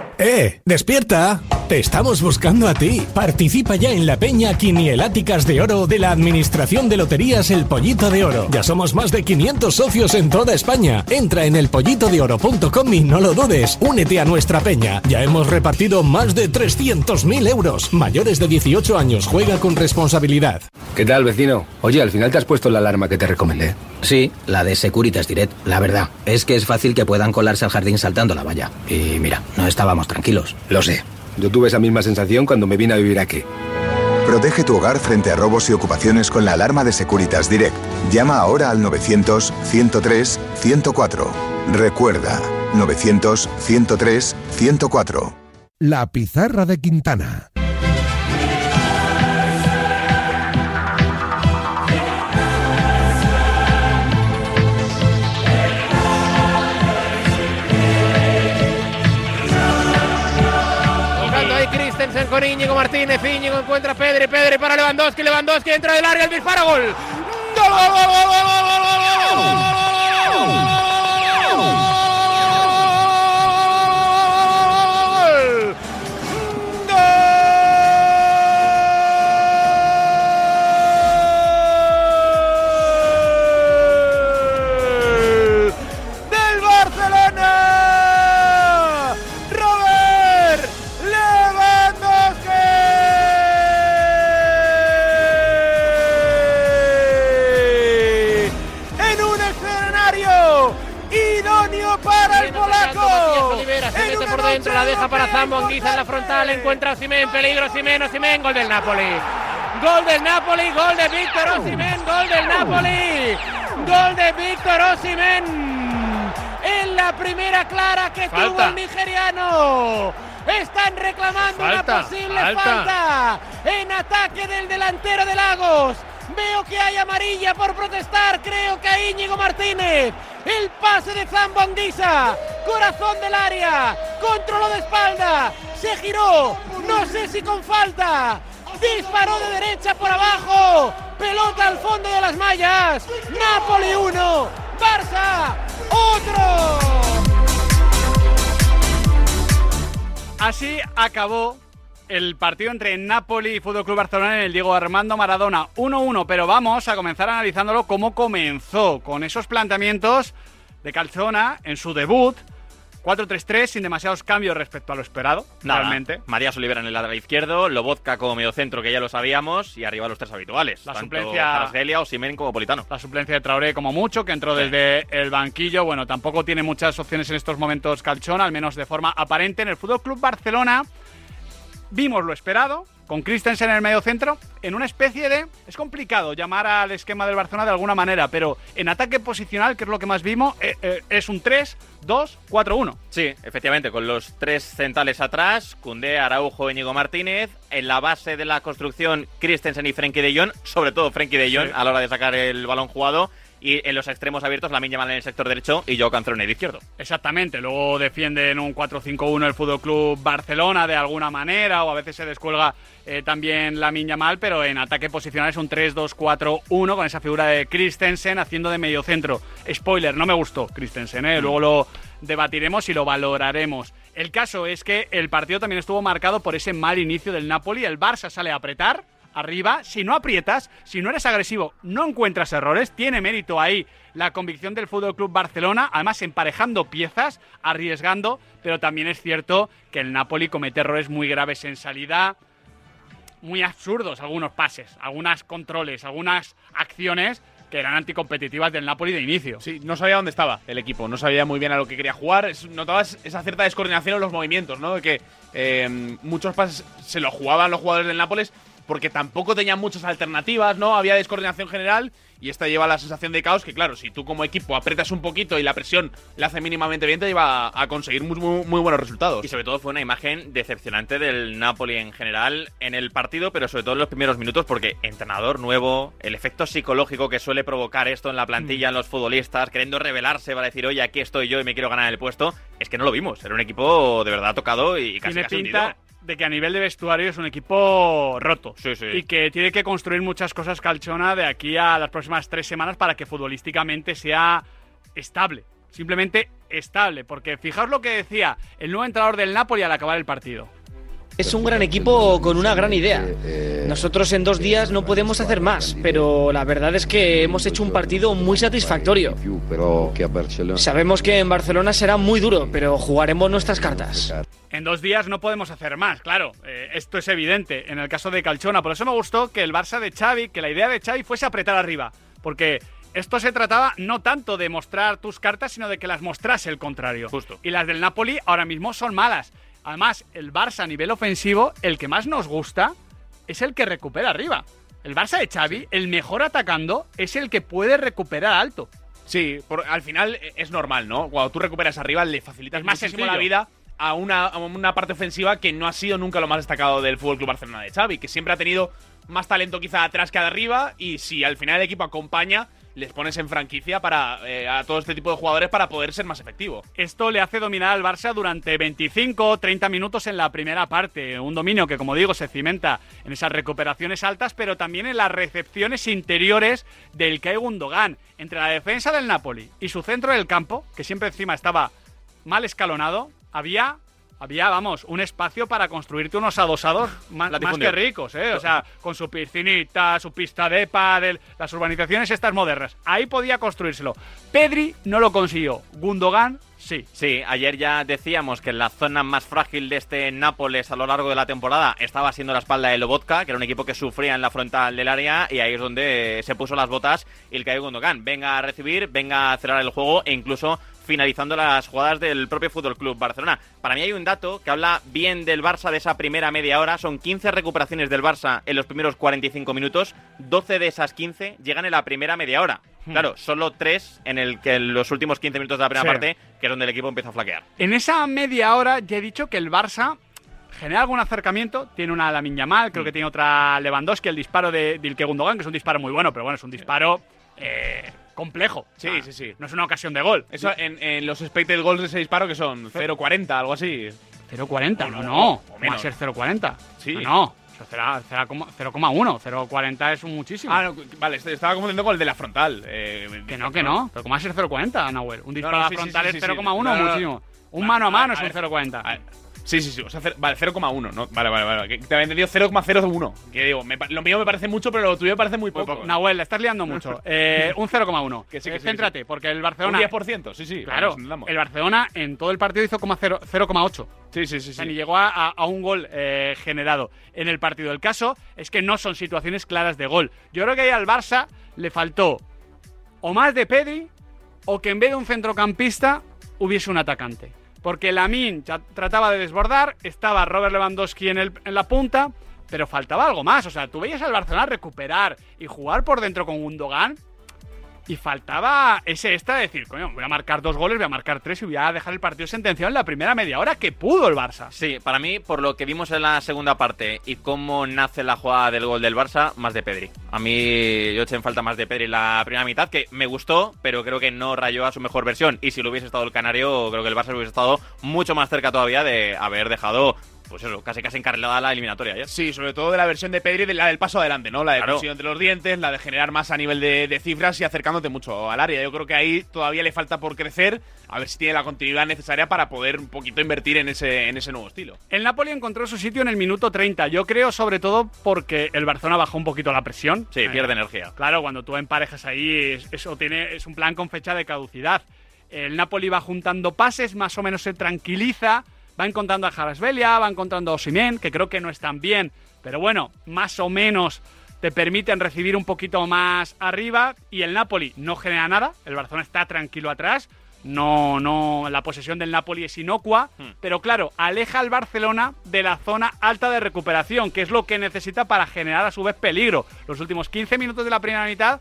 ¡Eh! ¡Despierta! Te estamos buscando a ti. Participa ya en la peña Quinieláticas de Oro de la Administración de Loterías El Pollito de Oro. Ya somos más de 500 socios en toda España. Entra en elpollitodeoro.com y no lo dudes. Únete a nuestra peña. Ya hemos repartido más de 300.000 euros. Mayores de 18 años. Juega con responsabilidad. ¿Qué tal, vecino? Oye, al final te has puesto la alarma que te recomendé. Sí, la de Securitas Direct. La verdad, es que es fácil que puedan colarse al jardín saltando la valla. Y mira, no estábamos tranquilos. Lo sé. Yo tuve esa misma sensación cuando me vine a vivir aquí. Protege tu hogar frente a robos y ocupaciones con la alarma de Securitas Direct. Llama ahora al 900-103-104. Recuerda, 900-103-104. La pizarra de Quintana. Con Íñigo Martínez. Íñigo encuentra a Pedri. Pedri para Lewandowski. Lewandowski dentro del área. El disparo. Gol. ¡Gol, gol, gol, gol, gol, gol, gol, gol! dentro, la deja para Zambo, Anguiza en la frontal, encuentra a Simen, peligro Simen, Simen, gol del Napoli. Gol del Napoli, gol de Víctor Osimen, gol del Napoli. Gol de Víctor Osimen. En la primera clara que tuvo el nigeriano. Están reclamando una posible falta en ataque del delantero de Lagos. Veo que hay amarilla por protestar. Creo que a Íñigo Martínez. El pase de Zambo Anguisa. Corazón del área. Controló de espalda. Se giró. No sé si con falta. Disparó de derecha por abajo. Pelota al fondo de las mallas. Napoli 1. Barça otro. Así acabó el partido entre Napoli y Fútbol Club Barcelona en el Diego Armando Maradona 1-1, pero vamos a comenzar analizándolo cómo comenzó con esos planteamientos de Calzona en su debut. 4-3-3 sin demasiados cambios respecto a lo esperado, realmente. María Olivera en el lateral izquierdo, Lobotka como mediocentro, que ya lo sabíamos, y arriba los tres habituales. La tanto suplencia. o Simen como Politano. La suplencia de Traoré como mucho, que entró desde el banquillo. Bueno, tampoco tiene muchas opciones en estos momentos Calzona, al menos de forma aparente. En el Fútbol Club Barcelona vimos lo esperado, con Christensen en el medio centro, en una especie de... Es complicado llamar al esquema del Barcelona de alguna manera, pero en ataque posicional, que es lo que más vimos, eh, eh, es un 3, 2, 4, 1. Sí, efectivamente, con los tres centrales atrás, Cundé, Araujo, Íñigo Martínez, en la base de la construcción, Christensen y Frenkie de Jong, sobre todo Frenkie de Jong a la hora de sacar el balón jugado, y en los extremos abiertos la Mal en el sector derecho y Joao Cancelo en el izquierdo. Exactamente, luego defiende en un 4-5-1 el Fútbol Club Barcelona de alguna manera o a veces se descuelga eh, también la Mal, pero en ataque posicional es un 3-2-4-1 con esa figura de Christensen haciendo de medio centro. Spoiler, no me gustó Christensen, ¿eh? luego lo debatiremos y lo valoraremos. El caso es que el partido también estuvo marcado por ese mal inicio del Napoli, el Barça sale a apretar arriba, si no aprietas, si no eres agresivo, no encuentras errores, tiene mérito ahí la convicción del Fútbol Club Barcelona, además emparejando piezas, arriesgando, pero también es cierto que el Napoli comete errores muy graves en salida, muy absurdos algunos pases, algunos controles, algunas acciones que eran anticompetitivas del Napoli de inicio. Sí, no sabía dónde estaba el equipo, no sabía muy bien a lo que quería jugar. Notabas esa cierta descoordinación en los movimientos, ¿no? De que eh, muchos pases se lo jugaban los jugadores del Nápoles porque tampoco tenían muchas alternativas, ¿no? Había descoordinación general y esta lleva la sensación de caos que, claro, si tú como equipo apretas un poquito y la presión la hace mínimamente bien, te lleva a, a conseguir muy, muy- muy buenos resultados. Y sobre todo fue una imagen decepcionante del Napoli en general en el partido, pero sobre todo en los primeros minutos, porque entrenador nuevo, el efecto psicológico que suele provocar esto en la plantilla, en los futbolistas, queriendo rebelarse para decir, oye, aquí estoy yo y me quiero ganar el puesto, es que no lo vimos. Era un equipo de verdad tocado y casi tiene casi pinta hundido. De que a nivel de vestuario es un equipo roto. Sí, sí. Y que tiene que construir muchas cosas Calchona de aquí a las próximas tres semanas para que futbolísticamente sea estable. Simplemente estable. Porque fijaos lo que decía el nuevo entrenador del Napoli al acabar el partido. Es un gran equipo con una gran idea. Nosotros en dos días no podemos hacer más, pero la verdad es que hemos hecho un partido muy satisfactorio. Sabemos que en Barcelona será muy duro, pero jugaremos nuestras cartas. En dos días no podemos hacer más, claro. eh, esto es evidente en el caso de Calchona. Por eso me gustó que el Barça de Xavi, que la idea de Xavi fuese apretar arriba. Porque esto se trataba no tanto de mostrar tus cartas, sino de que las mostrase el contrario. Justo. Y las del Napoli ahora mismo son malas. Además, el Barça a nivel ofensivo, el que más nos gusta, es el que recupera arriba. El Barça de Xavi, el mejor atacando, es el que puede recuperar alto. Sí, por- al final eh, es normal, ¿no? Cuando tú recuperas arriba le facilitas más muchísimo sencillo. la vida a una, a una parte ofensiva que no ha sido nunca lo más destacado del Fútbol Club Barcelona de Xavi, que siempre ha tenido más talento quizá atrás que arriba y si al final el equipo acompaña, les pones en franquicia para eh, a todo este tipo de jugadores para poder ser más efectivo. Esto le hace dominar al Barça durante 25 o 30 minutos en la primera parte. Un dominio que, como digo, se cimenta en esas recuperaciones altas, pero también en las recepciones interiores del Kai Gundogan. Entre la defensa del Napoli y su centro del campo, que siempre encima estaba mal escalonado, había, había vamos, un espacio para construirte unos adosados más, que ricos, ¿eh? O sea, con su piscinita, su pista de pádel, las urbanizaciones estas modernas. Ahí podía construírselo. Pedri no lo consiguió. Gundogan sí. Sí, ayer ya decíamos que la zona más frágil de este Nápoles a lo largo de la temporada estaba siendo la espalda de Lobotka, que era un equipo que sufría en la frontal del área, y ahí es donde se puso las botas Ilkay Gundogan. Venga a recibir, venga a cerrar el juego e incluso finalizando las jugadas del propio Fútbol Club Barcelona. Para mí hay un dato que habla bien del Barça de esa primera media hora. Son 15 recuperaciones del Barça en los primeros 45 minutos. 12 de esas 15 llegan en la primera media hora. Hmm. Claro, solo 3 en, el que en los últimos 15 minutos de la primera Sí. parte, que es donde el equipo empieza a flaquear. En esa media hora ya he dicho que el Barça genera algún acercamiento. Tiene una Lamin Yamal, creo que tiene otra Lewandowski, el disparo de Dilke Gundogan, que es un disparo muy bueno, pero bueno, es un disparo eh, complejo. Sí, sea, sí, sí. No es una ocasión de gol. Eso en, en los expected goals de ese disparo que son 0.40, algo así. 0.40, no, no, no. o ¿Cómo va a ser 0.40? Sí. No, no. Eso será 0,1. 0,40 es un muchísimo. Ah, no, vale, est- estaba confundiendo con el de la frontal. eh, que no, que no. Pero ¿cómo va a ser 0,40, Nahuel? Un disparo sí, la frontal es sí, sí. 0,1 No, no, no. muchísimo. Un mano a mano es un ver. 0,40. Sí, sí, sí. O sea, vale, 0,1. ¿no? Vale, vale, vale. Te había entendido 0,01. Que digo, me lo mío me parece mucho, pero lo tuyo me parece muy poco. Nahuel, la estás liando mucho. Eh, un 0,1. Que sí, que Eh, sí, Céntrate, que sí. porque el Barcelona. Un 10%, sí, sí. Claro, el Barcelona en todo el partido hizo coma cero- 0,8. Sí, sí, sí. O sea, sí. ni llegó a, a- a un gol eh, generado en el partido. El caso es que no son situaciones claras de gol. Yo creo que ahí al Barça le faltó o más de Pedri o que en vez de un centrocampista hubiese un atacante. Porque Lamin trataba de desbordar, estaba Robert Lewandowski en, el- en la punta, pero faltaba algo más. O sea, tú veías al Barcelona recuperar y jugar por dentro con Gundogan y faltaba ese extra de decir, coño, voy a marcar dos goles, voy a marcar tres y voy a dejar el partido sentenciado en la primera media hora que pudo el Barça. Sí, para mí, por lo que vimos en la segunda parte y cómo nace la jugada del gol del Barça, más de Pedri. A mí yo eché en falta más de Pedri en la primera mitad, que me gustó, pero creo que no rayó a su mejor versión. Y si lo hubiese estado el Canario, creo que el Barça hubiese estado mucho más cerca todavía de haber dejado pues eso, casi casi encarrilada la eliminatoria ya. Sí, sobre todo de la versión de Pedri, de la del paso adelante, ¿no? La de Claro. conexión entre los dientes, la de generar más a nivel de, de cifras y acercándote mucho al área. Yo creo que ahí todavía le falta por crecer, a ver si tiene la continuidad necesaria para poder un poquito invertir en ese, en ese nuevo estilo. El Napoli encontró su sitio en el minuto 30. Yo creo, sobre todo, porque el Barcelona bajó un poquito la presión. Sí, pierde energía. Claro, cuando tú emparejas ahí, es- eso tiene, es un plan con fecha de caducidad. El Napoli va juntando pases, más o menos se tranquiliza, va encontrando a Jarasbelia, va encontrando a Osimhen, que creo que no están bien, pero bueno, más o menos te permiten recibir un poquito más arriba y el Napoli no genera nada, el Barcelona está tranquilo atrás, no, no, la posesión del Napoli es inocua, pero claro, aleja al Barcelona de la zona alta de recuperación, que es lo que necesita para generar a su vez peligro. Los últimos 15 minutos de la primera mitad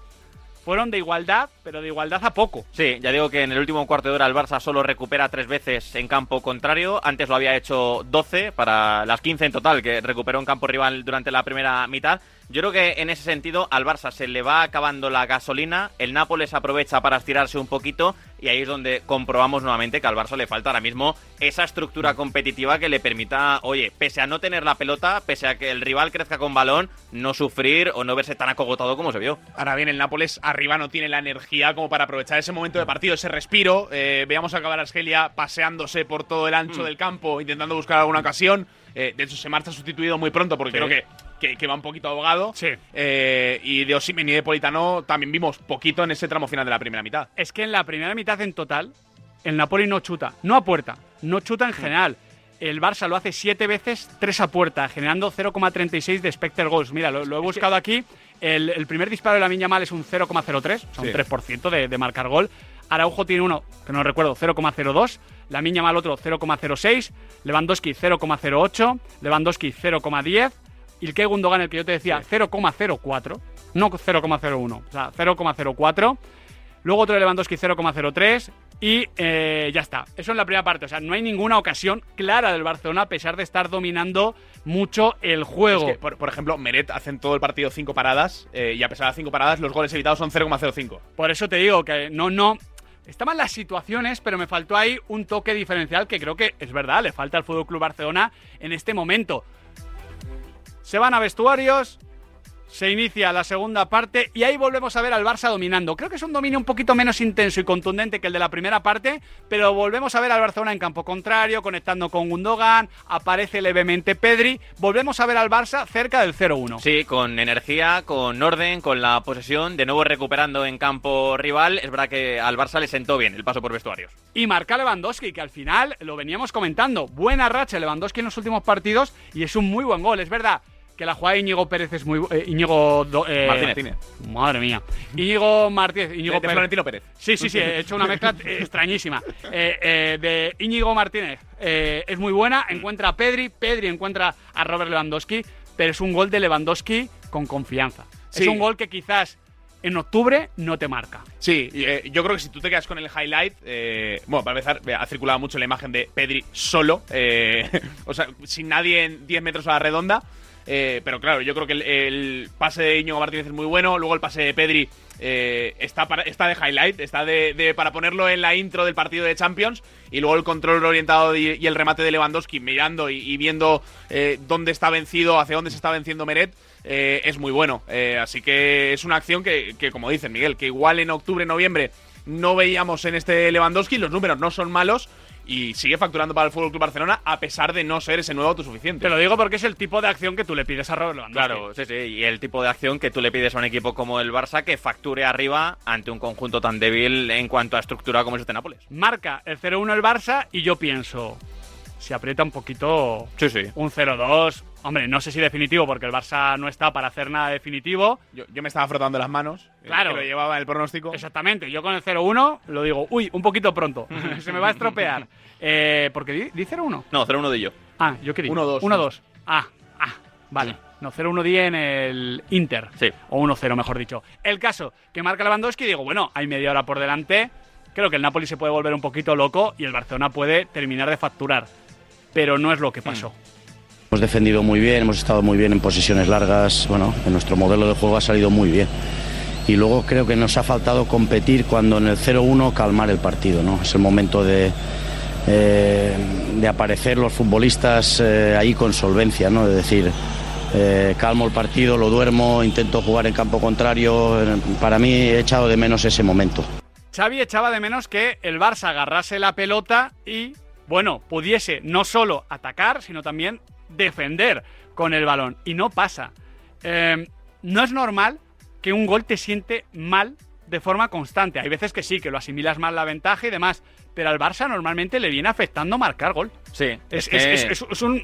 fueron de igualdad, pero de igualdad a poco. Sí, ya digo que en el último cuarto de hora el Barça solo recupera tres veces en campo contrario. Antes lo había hecho 12 para las 15 en total que recuperó en campo rival durante la primera mitad. Yo creo que en ese sentido al Barça se le va acabando la gasolina, el Nápoles aprovecha para estirarse un poquito y ahí es donde comprobamos nuevamente que al Barça le falta ahora mismo esa estructura competitiva que le permita, oye, pese a no tener la pelota, pese a que el rival crezca con balón, no sufrir o no verse tan acogotado como se vio. Ahora bien, el Nápoles arriba no tiene la energía como para aprovechar ese momento de partido, ese respiro. Eh, veamos acabar a Argelia paseándose por todo el ancho Mm. del campo, intentando buscar alguna ocasión. Eh, de hecho, se marcha sustituido muy pronto porque Sí. creo que, que, que va un poquito ahogado. Eh, y de Osimhen y de Politano también vimos poquito en ese tramo final de la primera mitad. Es que en la primera mitad en total, el Napoli no chuta, no a puerta, no chuta en general. El Barça lo hace siete veces, tres a puerta, generando 0,36 de expected goals. Mira, lo, lo he buscado aquí. El, el primer disparo de la Miña Mal es un 0,03, o sea, un Sí. 3% de, de marcar gol. Araujo tiene uno, que no recuerdo, 0,02. La Miña Mal otro, 0,06. Lewandowski, 0,08. Lewandowski, 0,10. Ilkay Gundogan, el que yo te decía, 0,04. No 0,01, o sea, 0,04. Luego otro de Lewandowski 0,03 y eh, ya está. Eso en la primera parte. O sea, no hay ninguna ocasión clara del Barcelona a pesar de estar dominando mucho el juego. Es que, por, por ejemplo, Meret hace en todo el partido cinco paradas eh, y a pesar de las cinco paradas, los goles evitados son 0,05. Por eso te digo que no, no. Estaban las situaciones, pero me faltó ahí un toque diferencial que creo que es verdad, le falta al Fútbol Club Barcelona en este momento. Se van a vestuarios, se inicia la segunda parte y ahí volvemos a ver al Barça dominando. Creo que es un dominio un poquito menos intenso y contundente que el de la primera parte, pero volvemos a ver al Barcelona en campo contrario, conectando con Gundogan, aparece levemente Pedri, volvemos a ver al Barça cerca del 0-1. Sí, con energía, con orden, con la posesión, de nuevo recuperando en campo rival. Es verdad que al Barça le sentó bien el paso por vestuarios. Y marca Lewandowski, que al final lo veníamos comentando. Buena racha Lewandowski en los últimos partidos y es un muy buen gol. Es verdad que la jugada de Íñigo Pérez es muy. eh, Íñigo. do- eh, Martínez. Madre mía. Íñigo Martínez. Íñigo De- de Florentino Pérez. Sí, sí, sí. He hecho una mezcla eh, extrañísima. Eh, eh, de Íñigo Martínez. es muy buena. Encuentra a Pedri. Pedri encuentra a Robert Lewandowski. Pero es un gol de Lewandowski con confianza. Sí. Es un gol que quizás en octubre no te marca. Sí, eh, yo creo que si tú te quedas con el highlight, eh, bueno, para empezar, ha circulado mucho la imagen de Pedri solo, eh, o sea, sin nadie en 10 metros a la redonda. Eh, pero claro, yo creo que el, pase de Íñigo Martínez es muy bueno. Luego el pase de Pedri eh, está, para- está de highlight, está de, para ponerlo en la intro del partido de Champions. Y luego el control orientado y, el remate de Lewandowski mirando y, viendo eh, dónde está vencido, hacia dónde se está venciendo Meret. eh, es muy bueno. Así que es una acción que, que, como dice Miguel, que igual en octubre, noviembre no veíamos en este Lewandowski. Los números no son malos y sigue facturando para el Fútbol Club Barcelona a pesar de no ser ese nuevo autosuficiente. Te lo digo porque es el tipo de acción que tú le pides a Robert. Claro, sí, sí. Y el tipo de acción que tú le pides a un equipo como el Barça que facture arriba ante un conjunto tan débil en cuanto a estructura como es este Nápoles. Marca el 0-1 el Barça y yo pienso, si aprieta un poquito Sí, sí. un 0-2, hombre, no sé si definitivo porque el Barça no está para hacer nada definitivo. Yo, yo me estaba frotando las manos. eh, Claro. Que lo llevaba en el pronóstico. Exactamente, yo con el 0-1 lo digo, uy, un poquito pronto, se me va a estropear. Eh, porque di, di 0-1. No, 0-1 de yo. Ah, yo quería. 1-2. 1-2. Ah, ah, vale. No, 0-1 di en el Inter. Sí. O 1-0, mejor dicho. El caso, que marca Lewandowski, digo, bueno, hay media hora por delante. Creo que el Napoli se puede volver un poquito loco y el Barcelona puede terminar de facturar. Pero no es lo que pasó. Hemos defendido muy bien, hemos estado muy bien en posiciones largas, bueno, en nuestro modelo de juego ha salido muy bien. Y luego creo que nos ha faltado competir cuando en el 0-1 calmar el partido, ¿no? Es el momento de, eh, de aparecer los futbolistas eh, ahí con solvencia, ¿no? Es decir, eh, calmo el partido, lo duermo, intento jugar en campo contrario. Para mí he echado de menos ese momento. Xavi echaba de menos que el Barça agarrase la pelota y, bueno, pudiese no solo atacar, sino también defender con el balón. Y no pasa. Eh, no es normal que un gol te siente mal de forma constante. Hay veces que sí, que lo asimilas mal la ventaja y demás. Pero al Barça normalmente le viene afectando marcar gol. Sí, Es, es que- es- es- es un-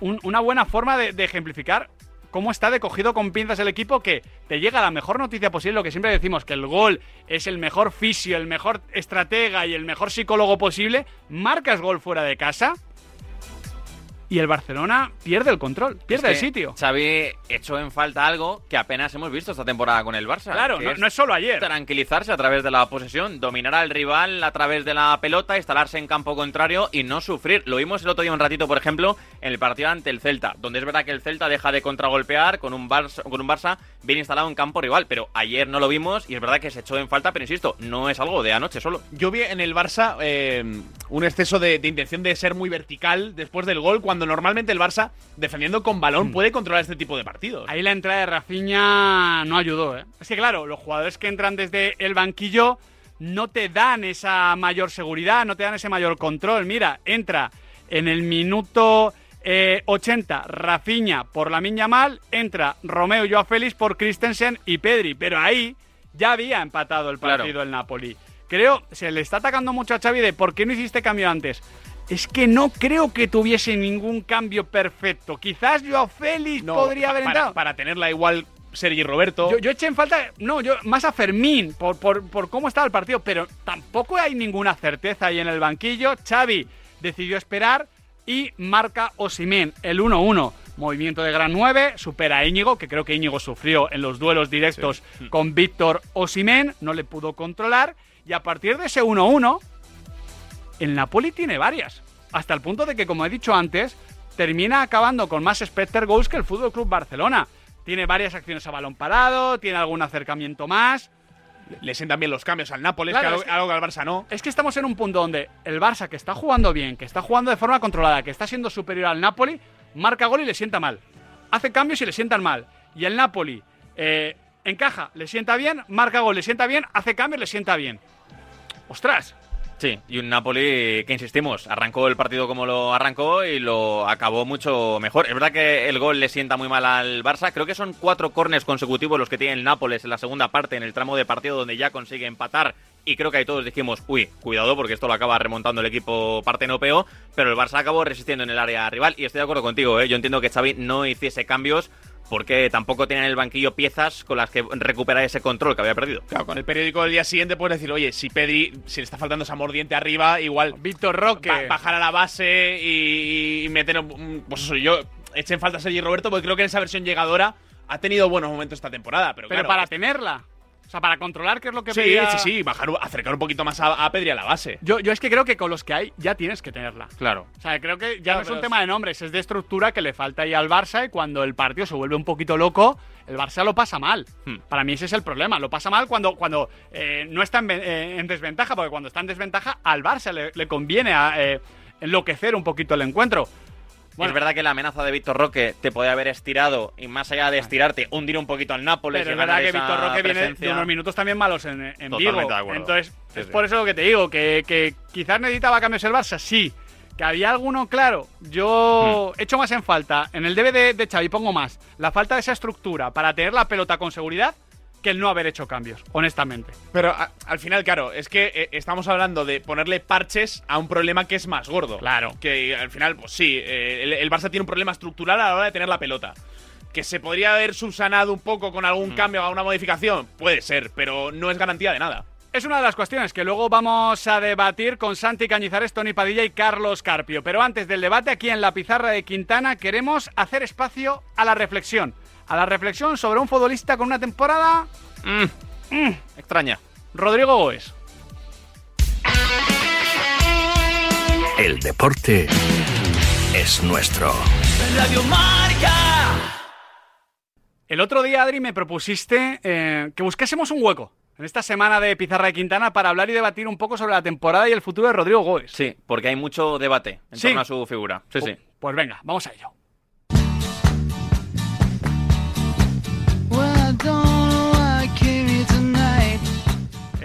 un- una buena forma de, de ejemplificar cómo está de cogido con pinzas el equipo que te llega la mejor noticia posible, lo que siempre decimos, que el gol es el mejor fisio, el mejor estratega y el mejor psicólogo posible, marcas gol fuera de casa y el Barcelona pierde el control, pierde Es el sitio. Xavi echó en falta algo que apenas hemos visto esta temporada con el Barça. Claro, no es solo ayer. Tranquilizarse a través de la posesión, dominar al rival a través de la pelota, instalarse en campo contrario y no sufrir. Lo vimos el otro día un ratito, por ejemplo, en el partido ante el Celta, donde es verdad que el Celta deja de contragolpear con un Barça, con un Barça bien instalado en campo rival, pero ayer no lo vimos y es verdad que se echó en falta, pero insisto, no es algo de anoche solo. Yo vi en el Barça eh, un exceso de, de intención de ser muy vertical después del gol, cuando normalmente el Barça, defendiendo con balón, puede controlar este tipo de partidos. Ahí la entrada de Rafinha no ayudó, ¿eh? Es que claro, los jugadores que entran desde el banquillo no te dan esa mayor seguridad, no te dan ese mayor control. Mira, entra en el minuto eh, 80 Rafinha por la mal, entra Romeo y Joao Félix por Christensen y Pedri, pero ahí ya había empatado el Claro. partido el Napoli. Creo, se le está atacando mucho a Xavi de ¿por qué no hiciste cambio antes? Es que no creo que tuviese ningún cambio perfecto. Quizás Joao Félix No, podría haber para, entrado. para tenerla igual Sergi Roberto. Yo, yo eché en falta, no, yo más a Fermín por, por, por cómo estaba el partido, pero tampoco hay ninguna certeza ahí en el banquillo. Xavi decidió esperar y marca Osimen el 1-1. Movimiento de gran 9, supera a Íñigo, que creo que Íñigo sufrió en los duelos directos con Víctor Osimen, no le pudo controlar. Y a partir de ese 1-1, el Napoli tiene varias. Hasta el punto de que, como he dicho antes, termina acabando con más Specter Goals que el Fútbol Club Barcelona. Tiene varias acciones a balón parado, tiene algún acercamiento más. Le sientan bien los cambios al Nápoles, Claro, que algo, es que- algo que al Barça no. Es que estamos en un punto donde el Barça, que está jugando bien, que está jugando de forma controlada, que está siendo superior al Napoli, marca gol y le sienta mal. Hace cambios y le sientan mal. Y el Napoli eh, encaja, le sienta bien, marca gol, le sienta bien, hace cambios, le sienta bien. ¡Ostras! Sí, y un Napoli que insistimos, arrancó el partido como lo arrancó y lo acabó mucho mejor. Es verdad que el gol le sienta muy mal al Barça. Creo que son cuatro corners consecutivos los que tiene el Nápoles en la segunda parte, en el tramo de partido donde ya consigue empatar. Y creo que ahí todos dijimos, uy, cuidado porque esto lo acaba remontando el equipo partenopeo. Pero el Barça acabó resistiendo en el área rival. Y estoy de acuerdo contigo, ¿eh? yo entiendo que Xavi no hiciese cambios porque tampoco tenía en el banquillo piezas con las que recuperar ese control que había perdido. Claro, con el periódico del día siguiente puedes decir, oye, si Pedri, si le está faltando esa mordiente arriba, igual. Víctor Roque. ba- bajar a la base y, y meter. Pues eso, yo eché en falta a Sergi Roberto porque creo que en esa versión llegadora ha tenido buenos momentos esta temporada. Pero, Pero claro, para tenerla. O sea, para controlar qué es lo que Sí, pedía- sí, sí, bajar, acercar un poquito más a, a Pedri a la base. Yo, yo es que creo que con los que hay ya tienes que tenerla. Claro. O sea, creo que ya Claro, no es un tema de nombres, es de estructura que le falta ahí al Barça y cuando el partido se vuelve un poquito loco, el Barça lo pasa mal. Hmm. Para mí ese es el problema, lo pasa mal cuando, cuando eh, no está en, eh, en desventaja, porque cuando está en desventaja al Barça le, le conviene a, eh, enloquecer un poquito el encuentro. Es verdad que la amenaza de Víctor Roque te puede haber estirado y más allá de estirarte, hundir un poquito al Nápoles. Pero y es verdad que Víctor Roque viene de unos minutos también malos en, en Totalmente Vigo. de acuerdo. Entonces, Sí, es sí. por eso lo que te digo, que, que quizás necesitaba cambios el Barça, sí. Que había alguno, claro. Yo Hmm. echo más en falta, en el debe de, de Xavi pongo más, la falta de esa estructura para tener la pelota con seguridad que el no haber hecho cambios, honestamente. Pero a- al final, claro, es que eh, estamos hablando de ponerle parches a un problema que es más gordo. Claro. Que al final, pues sí, eh, el, el Barça tiene un problema estructural a la hora de tener la pelota. Que se podría haber subsanado un poco con algún cambio, alguna modificación, puede ser, pero no es garantía de nada. Es una de las cuestiones que luego vamos a debatir con Santi Cañizares, Tony Padilla y Carlos Carpio. Pero antes del debate, aquí en la pizarra de Quintana, queremos hacer espacio a la reflexión. A la reflexión sobre un futbolista con una temporada. mm, Extraña. Rodrigo Goes. El deporte es nuestro. Radio Marca. El otro día, Adri, me propusiste eh, que buscásemos un hueco en esta semana de Pizarra de Quintana para hablar y debatir un poco sobre la temporada y el futuro de Rodrigo Gómez. Sí, porque hay mucho debate en Sí. torno a su figura. Sí, sí. Pues venga, vamos a ello.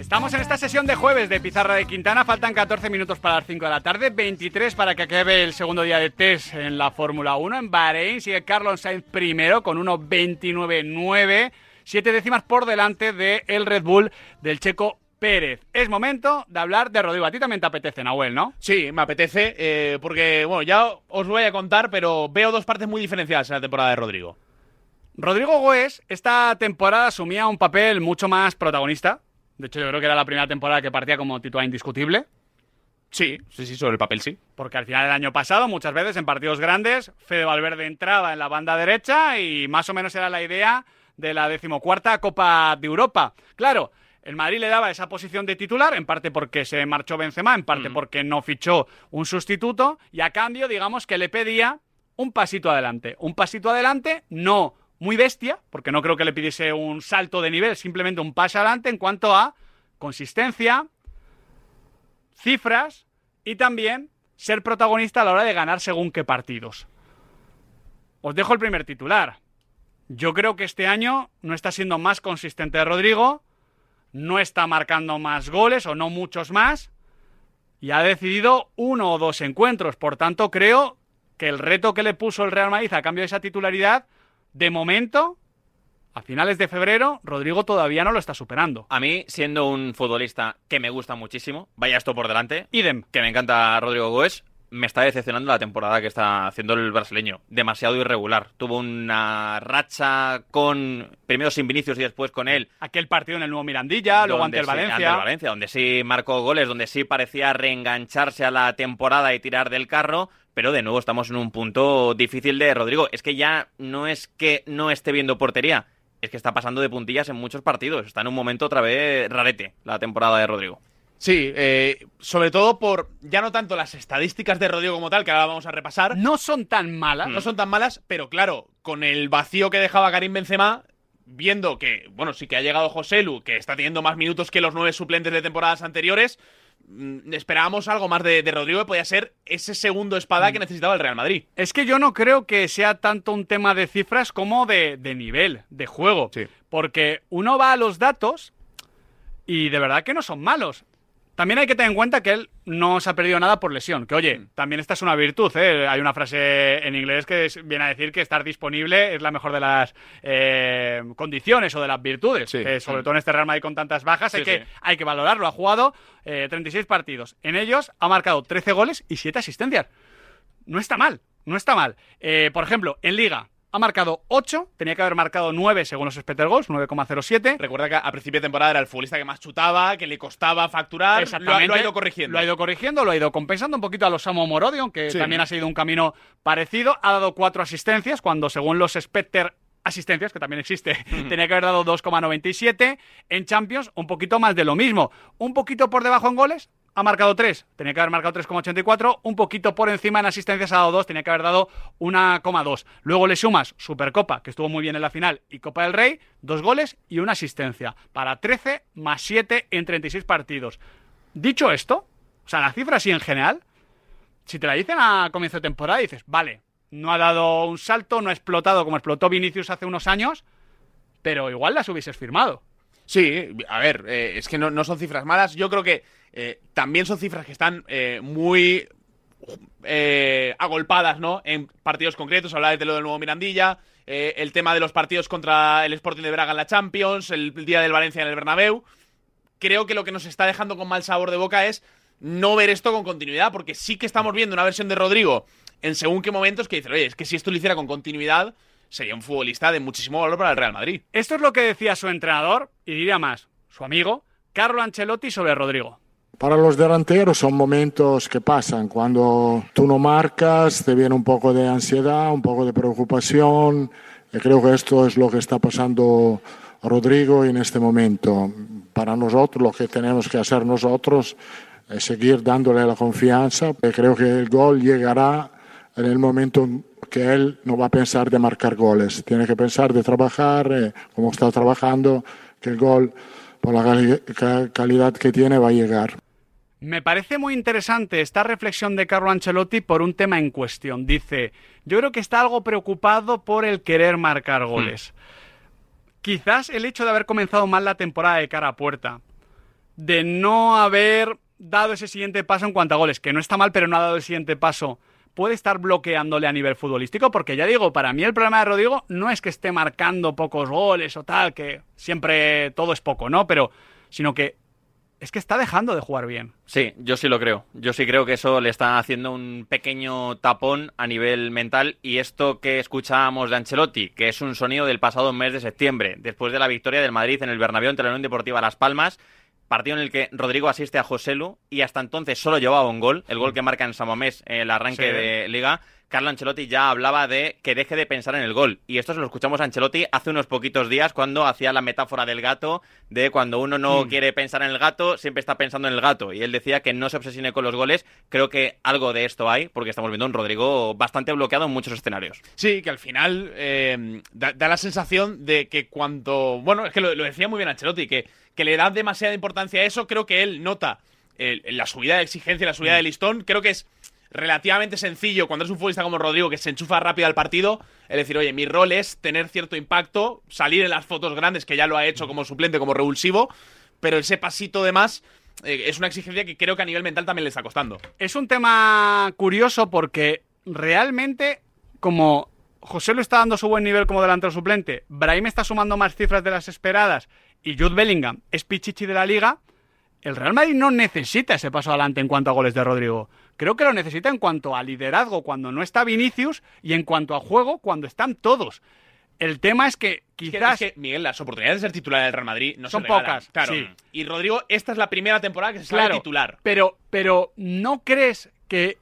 Estamos en esta sesión de jueves de Pizarra de Quintana. Faltan 14 minutos para las 5 de la tarde, 23 para que acabe el segundo día de test en la Fórmula 1. En Bahrein sigue Carlos Sainz primero con 1.29.9, siete décimas por delante del el Red Bull del checo Pérez. Es momento de hablar de Rodrigo. A ti también te apetece, Nahuel, ¿no? Sí, me apetece, eh, porque, bueno, ya os voy a contar, pero veo dos partes muy diferenciadas en la temporada de Rodrigo. Rodrigo Goes esta temporada asumía un papel mucho más protagonista. De hecho, yo creo que era la primera temporada que partía como titular indiscutible. Sí, sí, sí, sobre el papel sí. Porque al final del año pasado, muchas veces en partidos grandes, Fede Valverde entraba en la banda derecha y más o menos era la idea de la decimocuarta Copa de Europa. Claro, el Madrid le daba esa posición de titular, en parte porque se marchó Benzema, en parte porque no fichó un sustituto, y a cambio, digamos que le pedía un pasito adelante. Un pasito adelante, no muy bestia, porque no creo que le pidiese un salto de nivel, simplemente un paso adelante en cuanto a consistencia, cifras y también ser protagonista a la hora de ganar según qué partidos. Os dejo el primer titular. Yo creo que este año no está siendo más consistente Rodrigo, no está marcando más goles o no muchos más, y ha decidido uno o dos encuentros. Por tanto, creo que el reto que le puso el Real Madrid a cambio de esa titularidad, de momento, a finales de febrero, Rodrigo todavía no lo está superando. A mí, siendo un futbolista que me gusta muchísimo, vaya esto por delante, idem, que me encanta Rodrigo Goes, me está decepcionando la temporada que está haciendo el brasileño. Demasiado irregular. Tuvo una racha con primero sin Vinicius y después con él. Aquel partido en el nuevo Mirandilla, luego ante el sí- Valencia. ante el Valencia, donde sí marcó goles, donde sí parecía reengancharse a la temporada y tirar del carro. Pero de nuevo estamos en un punto difícil de Rodrigo. Es que ya no es que no esté viendo portería, es que está pasando de puntillas en muchos partidos. Está en un momento otra vez rarete la temporada de Rodrigo. Sí, eh, sobre todo por ya no tanto las estadísticas de Rodrigo como tal, que ahora vamos a repasar. No son tan malas. No son tan malas, pero claro, con el vacío que dejaba Karim Benzema, viendo que, bueno, sí que ha llegado José Lu, que está teniendo más minutos que los nueve suplentes de temporadas anteriores, mm, esperábamos algo más de, de Rodrigo, que podía ser ese segundo espada que necesitaba el Real Madrid. Es que yo no creo que sea tanto un tema de cifras como de, de nivel, de juego. Porque uno va a los datos y de verdad que no son malos. También hay que tener en cuenta que él no se ha perdido nada por lesión. Que oye, también esta es una virtud. ¿eh? Hay una frase en inglés que es- viene a decir que estar disponible es la mejor de las eh, condiciones o de las virtudes. Que sobre todo en este Real Madrid con tantas bajas hay, que, hay que valorarlo. Ha jugado eh, 36 partidos. En ellos ha marcado 13 goles y 7 asistencias no está mal, no está mal. Eh, por ejemplo, en Liga ha marcado 8, tenía que haber marcado 9 según los expected goals, 9,07. Recuerda que a principio de temporada era el futbolista que más chutaba, que le costaba facturar, lo Exactamente. lo ha ido corrigiendo. Lo ha ido corrigiendo, lo ha ido compensando un poquito a los Samo Morodion, que Sí. también ha seguido un camino parecido. Ha dado 4 asistencias, cuando según los expected asistencias, que también existe, tenía que haber dado 2,97. En Champions, un poquito más de lo mismo. Un poquito por debajo en goles, ha marcado 3, tenía que haber marcado 3,84, un poquito por encima en asistencias ha dado 2, tenía que haber dado 1,2. Luego le sumas Supercopa, que estuvo muy bien en la final, y Copa del Rey, dos goles y una asistencia, para 13 más 7 en 36 partidos. Dicho esto, o sea, la cifra así en general, si te la dicen a comienzo de temporada, dices, vale, no ha dado un salto, no ha explotado como explotó Vinicius hace unos años, pero igual las hubieses firmado. Sí, a ver, eh, es que no, no son cifras malas. Yo creo que eh, también son cifras que están eh, muy eh, agolpadas, ¿no? En partidos concretos. Hablaba de lo del nuevo Mirandilla, el tema de los partidos contra el Sporting de Braga en la Champions, el día del Valencia en el Bernabéu. Creo que lo que nos está dejando con mal sabor de boca es no ver esto con continuidad, porque sí que estamos viendo una versión de Rodrigo en según qué momentos que dice, oye, es que si esto lo hiciera con continuidad, sería un futbolista de muchísimo valor para el Real Madrid. Esto es lo que decía su entrenador, y diría más, su amigo, Carlo Ancelotti sobre Rodrigo. Para los delanteros son momentos que pasan. Cuando tú no marcas, te viene un poco de ansiedad, un poco de preocupación. Y creo que esto es lo que está pasando Rodrigo en este momento. Para nosotros, lo que tenemos que hacer nosotros es seguir dándole la confianza. Creo que el gol llegará en el momento que él no va a pensar de marcar goles. Tiene que pensar de trabajar, eh, como está trabajando, que el gol por la cali- ca- calidad que tiene, va a llegar. Me parece muy interesante esta reflexión de Carlo Ancelotti por un tema en cuestión. Dice, yo creo que está algo preocupado por el querer marcar goles. Quizás el hecho de haber comenzado mal la temporada de cara a puerta, de no haber dado ese siguiente paso en cuanto a goles, que no está mal, pero no ha dado el siguiente paso, puede estar bloqueándole a nivel futbolístico, porque ya digo, para mí el problema de Rodrigo no es que esté marcando pocos goles o tal, que siempre todo es poco, ¿no? Pero, sino que es que está dejando de jugar bien. Sí, yo sí lo creo. Yo sí creo que eso le está haciendo un pequeño tapón a nivel mental y esto que escuchábamos de Ancelotti, que es un sonido del pasado mes de septiembre, después de la victoria del Madrid en el Bernabéu ante la Unión Deportiva Las Palmas, partido en el que Rodrigo asiste a Joselu y hasta entonces solo llevaba un gol, el gol que marca en Samamés el arranque Sí. de Liga. Carlo Ancelotti ya hablaba de que deje de pensar en el gol. Y esto se lo escuchamos a Ancelotti hace unos poquitos días cuando hacía la metáfora del gato, de cuando uno no Mm. quiere pensar en el gato, siempre está pensando en el gato. Y él decía que no se obsesione con los goles. Creo que algo de esto hay, porque estamos viendo a un Rodrigo bastante bloqueado en muchos escenarios. Sí, que al final eh, da, da la sensación de que cuando. Bueno, es que lo, lo decía muy bien Ancelotti, que, que le da demasiada importancia a eso. Creo que él nota el- la subida de exigencia, la subida de listón. Creo que es relativamente sencillo cuando eres un futbolista como Rodrigo que se enchufa rápido al partido. Es decir, oye, mi rol es tener cierto impacto, salir en las fotos grandes, que ya lo ha hecho como suplente, como revulsivo. Pero ese pasito de más eh, es una exigencia que creo que a nivel mental también le está costando. Es un tema curioso porque realmente, como José lo está dando su buen nivel como delantero suplente, Brahim está sumando más cifras de las esperadas y Jude Bellingham es pichichi de la liga, el Real Madrid no necesita ese paso adelante en cuanto a goles de Rodrigo. Creo que lo necesita en cuanto a liderazgo cuando no está Vinicius y en cuanto a juego cuando están todos. El tema es que Es que- quizás... es que, Miguel, las oportunidades de ser titular del Real Madrid no Son se pocas, Claro. sí. Y Rodrigo, esta es la primera temporada que se sale Claro, titular. Pero, pero ¿no crees que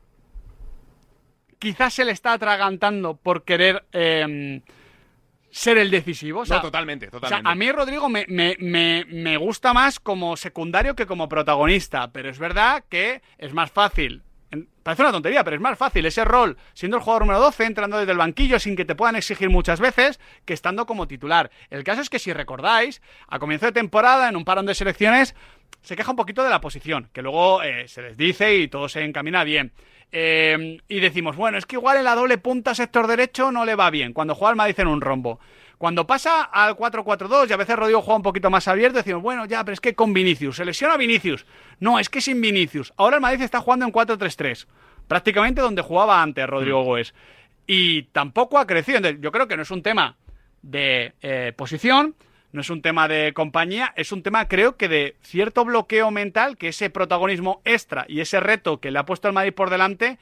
quizás se le está atragantando por querer eh, ser el decisivo? O sea, no, totalmente, o sea, totalmente. a mí Rodrigo me, me- me- me gusta más como secundario que como protagonista, pero es verdad que es más fácil. Parece una tontería, pero es más fácil ese rol siendo el jugador número 12, entrando desde el banquillo sin que te puedan exigir muchas veces, que estando como titular. El caso es que si recordáis, a comienzo de temporada, en un parón de selecciones, se queja un poquito de la posición, que luego eh, se les dice y todo se encamina bien. Eh, y decimos, bueno, es que igual en la doble punta sector derecho no le va bien, cuando juega el Madrid en un rombo. Cuando pasa al 4-4-2 y a veces Rodrigo juega un poquito más abierto, decimos, bueno, ya, pero es que con Vinicius, se lesiona Vinicius. No, es que sin Vinicius. Ahora el Madrid está jugando en 4-3-3, prácticamente donde jugaba antes Rodrigo Goes. Y tampoco ha crecido. Entonces, yo creo que no es un tema de eh, posición, no es un tema de compañía, es un tema, creo que, de cierto bloqueo mental, que ese protagonismo extra y ese reto que le ha puesto el Madrid por delante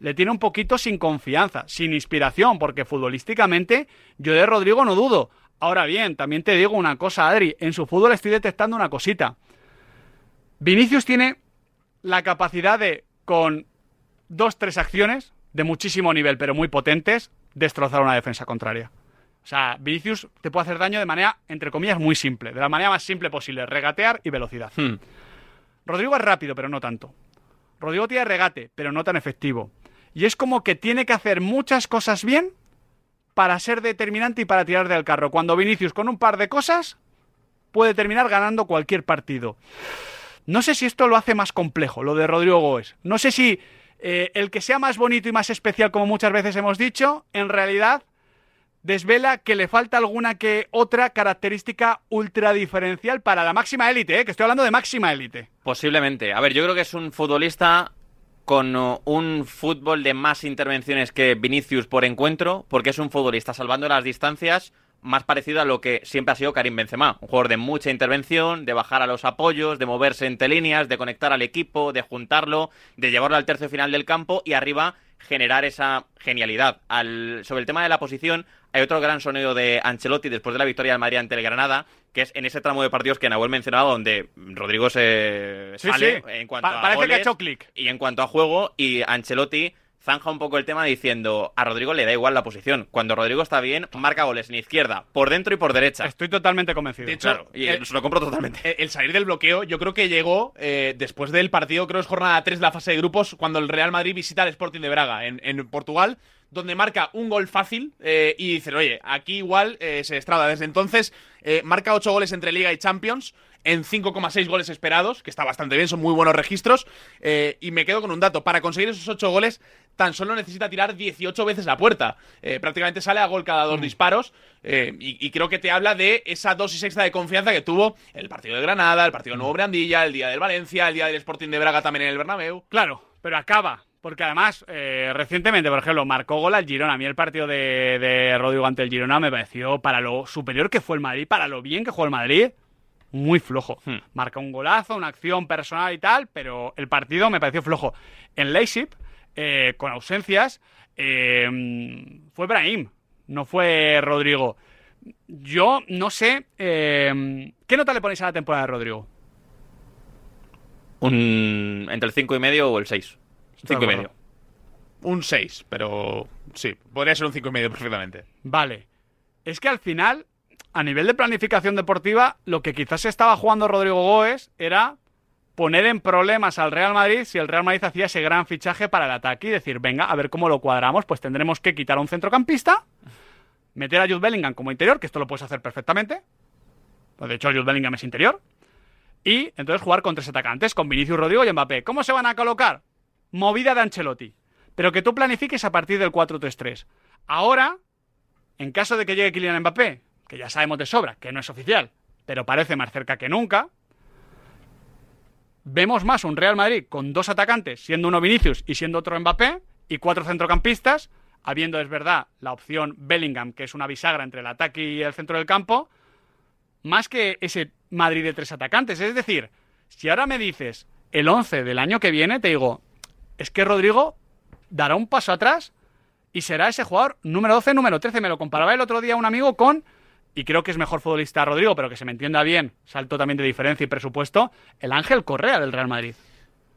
le tiene un poquito sin confianza, sin inspiración, porque futbolísticamente yo de Rodrigo no dudo. Ahora bien, también te digo una cosa, Adri, en su fútbol estoy detectando una cosita. Vinicius tiene la capacidad de, con dos, tres acciones de muchísimo nivel, pero muy potentes, destrozar una defensa contraria. O sea, Vinicius te puede hacer daño de manera, entre comillas, muy simple, de la manera más simple posible, regatear y velocidad. Hmm. Rodrigo es rápido, pero no tanto. Rodrigo tiene regate, pero no tan efectivo. Y es como que tiene que hacer muchas cosas bien para ser determinante y para tirar del carro. Cuando Vinicius con un par de cosas puede terminar ganando cualquier partido. No sé si esto lo hace más complejo, lo de Rodrigo Goes. No sé si eh, el que sea más bonito y más especial, como muchas veces hemos dicho, en realidad desvela que le falta alguna que otra característica ultra diferencial para la máxima élite, ¿eh? que estoy hablando de máxima élite. Posiblemente. A ver, yo creo que es un futbolista con uh, un fútbol de más intervenciones que Vinicius por encuentro, porque es un futbolista salvando las distancias más parecido a lo que siempre ha sido Karim Benzema, un jugador de mucha intervención, de bajar a los apoyos, de moverse entre líneas, de conectar al equipo, de juntarlo, de llevarlo al tercio final del campo y arriba generar esa genialidad. Al, sobre el tema de la posición, hay otro gran sonido de Ancelotti después de la victoria del Madrid ante el Granada, que es en ese tramo de partidos que Nahuel mencionaba, donde Rodrigo se Sí, sale sí. en cuanto Pa- a parece que ha hecho clic. y en cuanto a juego, y Ancelotti zanja un poco el tema diciendo a Rodrigo le da igual la posición. Cuando Rodrigo está bien, marca goles en izquierda, por dentro y por derecha. Estoy totalmente convencido. De hecho, Claro, y eh, se lo compro totalmente. El, el salir del bloqueo, yo creo que llegó eh, después del partido, creo que es jornada 3 de la fase de grupos, cuando el Real Madrid visita al Sporting de Braga en, en Portugal, donde marca un gol fácil eh, y dices, oye, aquí igual eh, se estrada. Desde entonces eh, marca 8 goles entre Liga y Champions en 5,6 goles esperados, que está bastante bien, son muy buenos registros. eh, y me quedo con un dato, para conseguir esos 8 goles tan solo necesita tirar 18 veces la puerta. Eh, prácticamente sale a gol cada dos disparos eh, y, y creo que te habla de esa dosis extra de confianza que tuvo el partido de Granada, el partido de Nuevo Brandilla, el día del Valencia, el día del Sporting de Braga también en el Bernabéu. Claro, pero acaba. Porque además, eh, recientemente, por ejemplo, marcó gol al Girona. A mí el partido de, de Rodrigo ante el Girona me pareció, para lo superior que fue el Madrid, para lo bien que jugó el Madrid, muy flojo. Marca un golazo, una acción personal y tal, pero el partido me pareció flojo. En Leipzig, eh, con ausencias, eh, fue Brahim, no fue Rodrigo. Yo no sé. eh, ¿Qué nota le ponéis a la temporada de Rodrigo? Un, entre el 5 y medio o el 6. Estoy 5 y medio. Un 6, pero sí, podría ser un 5 y medio perfectamente. Vale. Es que al final, a nivel de planificación deportiva, lo que quizás estaba jugando Rodrigo Goes era poner en problemas al Real Madrid si el Real Madrid hacía ese gran fichaje para el ataque y decir, venga, a ver cómo lo cuadramos, pues tendremos que quitar a un centrocampista, meter a Jude Bellingham como interior, que esto lo puedes hacer perfectamente. Pues de hecho, Jude Bellingham es interior. Y entonces jugar con tres atacantes, con Vinicius Rodrigo y Mbappé. ¿Cómo se van a colocar? Movida de Ancelotti. Pero que tú planifiques a partir del 4-3-3. Ahora, en caso de que llegue Kylian Mbappé, que ya sabemos de sobra que no es oficial, pero parece más cerca que nunca, vemos más un Real Madrid con dos atacantes, siendo uno Vinicius y siendo otro Mbappé, y cuatro centrocampistas, habiendo, es verdad, la opción Bellingham, que es una bisagra entre el ataque y el centro del campo, más que ese Madrid de tres atacantes. Es decir, si ahora me dices el 11 del año que viene, te digo, es que Rodrigo dará un paso atrás y será ese jugador número 12, número 13. Me lo comparaba el otro día un amigo con, y creo que es mejor futbolista Rodrigo, pero que se me entienda bien, salto también de diferencia y presupuesto, el Ángel Correa del Real Madrid.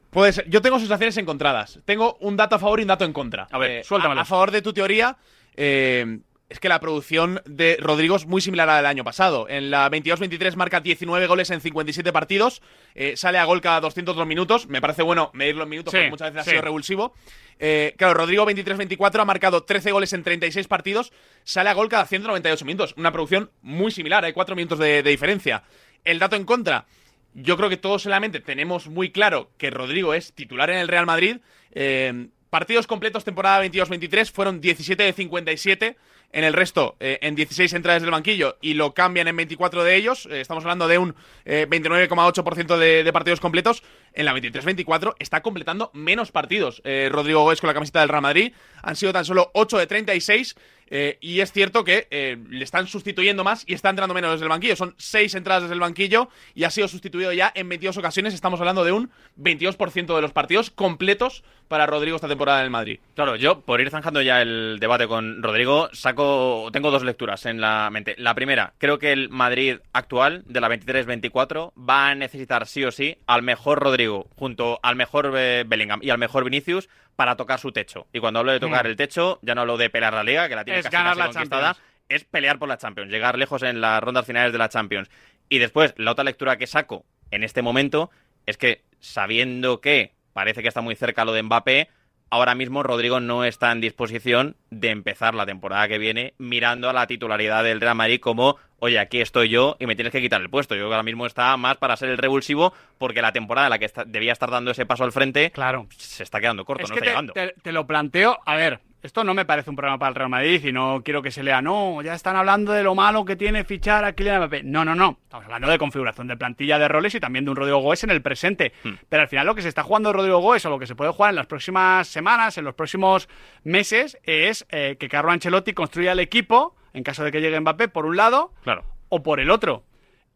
Puede ser. Yo tengo sensaciones encontradas. Tengo un dato a favor y un dato en contra. A ver. A, a favor de tu teoría, eh, es que la producción de Rodrigo es muy similar a la del año pasado. En la 22-23 marca 19 goles en 57 partidos. eh, sale a gol cada 202 minutos. Me parece bueno medirlo en minutos Sí, porque muchas veces sí. ha sido revulsivo. Eh, claro, Rodrigo 23-24 ha marcado 13 goles en 36 partidos. Sale a gol cada 198 minutos. Una producción muy similar. Hay 4 minutos de, de diferencia. El dato en contra. Yo creo que todos en la mente tenemos muy claro que Rodrigo es titular en el Real Madrid. Eh, partidos completos temporada 22-23 fueron 17 de 57. En el resto, eh, en 16 entradas del banquillo y lo cambian en 24 de ellos. Eh, estamos hablando de un eh, 29,8% de, de partidos completos. En la 23-24 está completando menos partidos. eh, Rodrigo Gómez con la camiseta del Real Madrid. Han sido tan solo 8 de 36. Eh, y es cierto que eh, le están sustituyendo más y está entrando menos desde el banquillo. Son 6 entradas desde el banquillo y ha sido sustituido ya en 22 ocasiones. Estamos hablando de un 22% de los partidos completos para Rodrigo esta temporada en el Madrid. Claro, yo, por ir zanjando ya el debate con Rodrigo, saco. Tengo dos lecturas en la mente. La primera, creo que el Madrid actual, de la 23-24, va a necesitar sí o sí al mejor Rodrigo, junto al mejor eh, Bellingham y al mejor Vinicius, para tocar su techo. Y cuando hablo de tocar Mm. el techo, ya no hablo de pelear la liga, que la tiene Es casi, ganar la conquistada, Champions. es pelear por la Champions, llegar lejos en las rondas finales de la Champions. Y después, la otra lectura que saco en este momento es que, sabiendo que parece que está muy cerca lo de Mbappé, ahora mismo Rodrigo no está en disposición de empezar la temporada que viene mirando a la titularidad del Real Madrid como, oye, aquí estoy yo y me tienes que quitar el puesto. Yo ahora mismo está más para ser el revulsivo porque la temporada en la que está- debía estar dando ese paso al frente claro. se está quedando corto, es no que está te, llegando. te- te lo planteo, a ver, esto no me parece un problema para el Real Madrid y no quiero que se lea, no, ya están hablando de lo malo que tiene fichar a Kylian Mbappé. No, no, no, estamos hablando de configuración de plantilla de roles y también de un Rodrigo Goes en el presente. Hmm. Pero al final lo que se está jugando Rodrigo Goes o lo que se puede jugar en las próximas semanas, en los próximos meses, es eh, que Carlo Ancelotti construya el equipo, en caso de que llegue Mbappé, por un lado, Claro. o por el otro.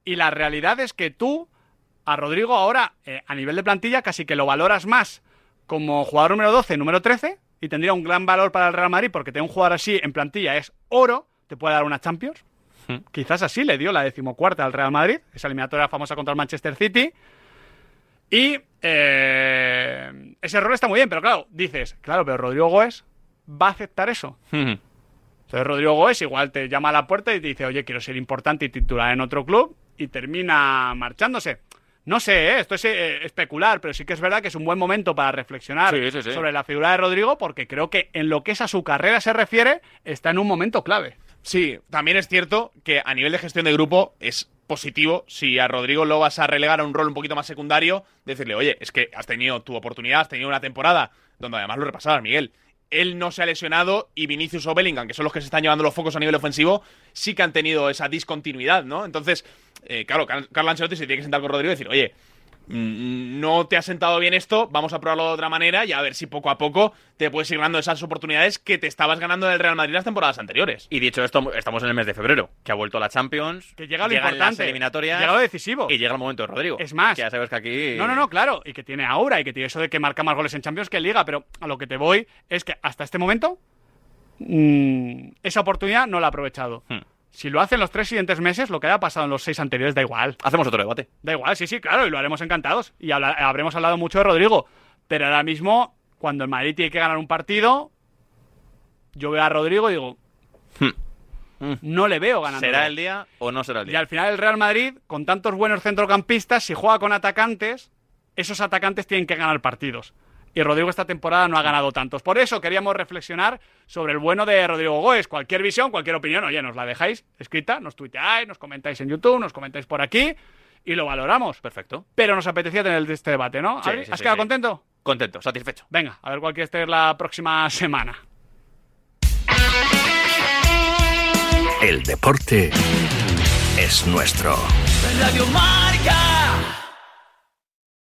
Y la realidad es que tú, a Rodrigo, ahora, eh, a nivel de plantilla, casi que lo valoras más como jugador número 12, número 13, y tendría un gran valor para el Real Madrid, porque tener un jugador así en plantilla es oro, te puede dar una Champions. Hmm. Quizás así le dio la decimocuarta al Real Madrid, esa eliminatoria famosa contra el Manchester City. Y eh, ese error está muy bien, pero claro, dices, claro, pero Rodrigo Goes va a aceptar eso. Entonces Rodrigo Goes igual te llama a la puerta y te dice, oye, quiero ser importante y titular en otro club y termina marchándose. No sé, ¿eh? esto es eh, especular, pero sí que es verdad que es un buen momento para reflexionar Sí, sí, sí. sobre la figura de Rodrigo, porque creo que en lo que es a su carrera se refiere, está en un momento clave. Sí, también es cierto que a nivel de gestión de grupo es positivo si a Rodrigo lo vas a relegar a un rol un poquito más secundario, decirle, oye, es que has tenido tu oportunidad, has tenido una temporada donde además lo repasabas, Miguel. Él no se ha lesionado y Vinicius o Bellingham, que son los que se están llevando los focos a nivel ofensivo, sí que han tenido esa discontinuidad, ¿no? Entonces, eh, claro, Car- Carlo Ancelotti se tiene que sentar con Rodrigo y decir, oye, no te ha sentado bien esto, vamos a probarlo de otra manera y a ver si poco a poco te puedes ir ganando esas oportunidades que te estabas ganando en el Real Madrid las temporadas anteriores. Y dicho esto, estamos en el mes de febrero, que ha vuelto la Champions, Que llega lo llegan importante, las eliminatorias, llega lo decisivo. y llega el momento de Rodrigo. Es más. Que ya sabes que aquí... No, no, no, claro, y que tiene aura y que tiene eso de que marca más goles en Champions que en Liga, pero a lo que te voy es que hasta este momento mm, esa oportunidad no la ha aprovechado. Hmm. Si lo hace en los tres siguientes meses, lo que haya pasado en los seis anteriores da igual. Hacemos otro debate. Da igual, sí, sí, claro, y lo haremos encantados. Y habla- habremos hablado mucho de Rodrigo. Pero ahora mismo, cuando el Madrid tiene que ganar un partido, yo veo a Rodrigo y digo, no le veo ganando. Hmm. ¿Será el día o no será el Y día? al final el Real Madrid, con tantos buenos centrocampistas, si juega con atacantes, esos atacantes tienen que ganar partidos. Y Rodrigo esta temporada no ha ganado tantos. Por eso queríamos reflexionar sobre el bueno de Rodrigo Góez. Cualquier visión, cualquier opinión, oye, nos la dejáis escrita, nos tuiteáis, nos comentáis en YouTube, nos comentáis por aquí y lo valoramos. Perfecto. Pero nos apetecía tener este debate, ¿no? Sí, Adri? sí, ¿Has sí, quedado sí. contento? Contento, satisfecho. Venga, a ver cuál quieres tener la próxima semana. El deporte es nuestro. Radio Marca.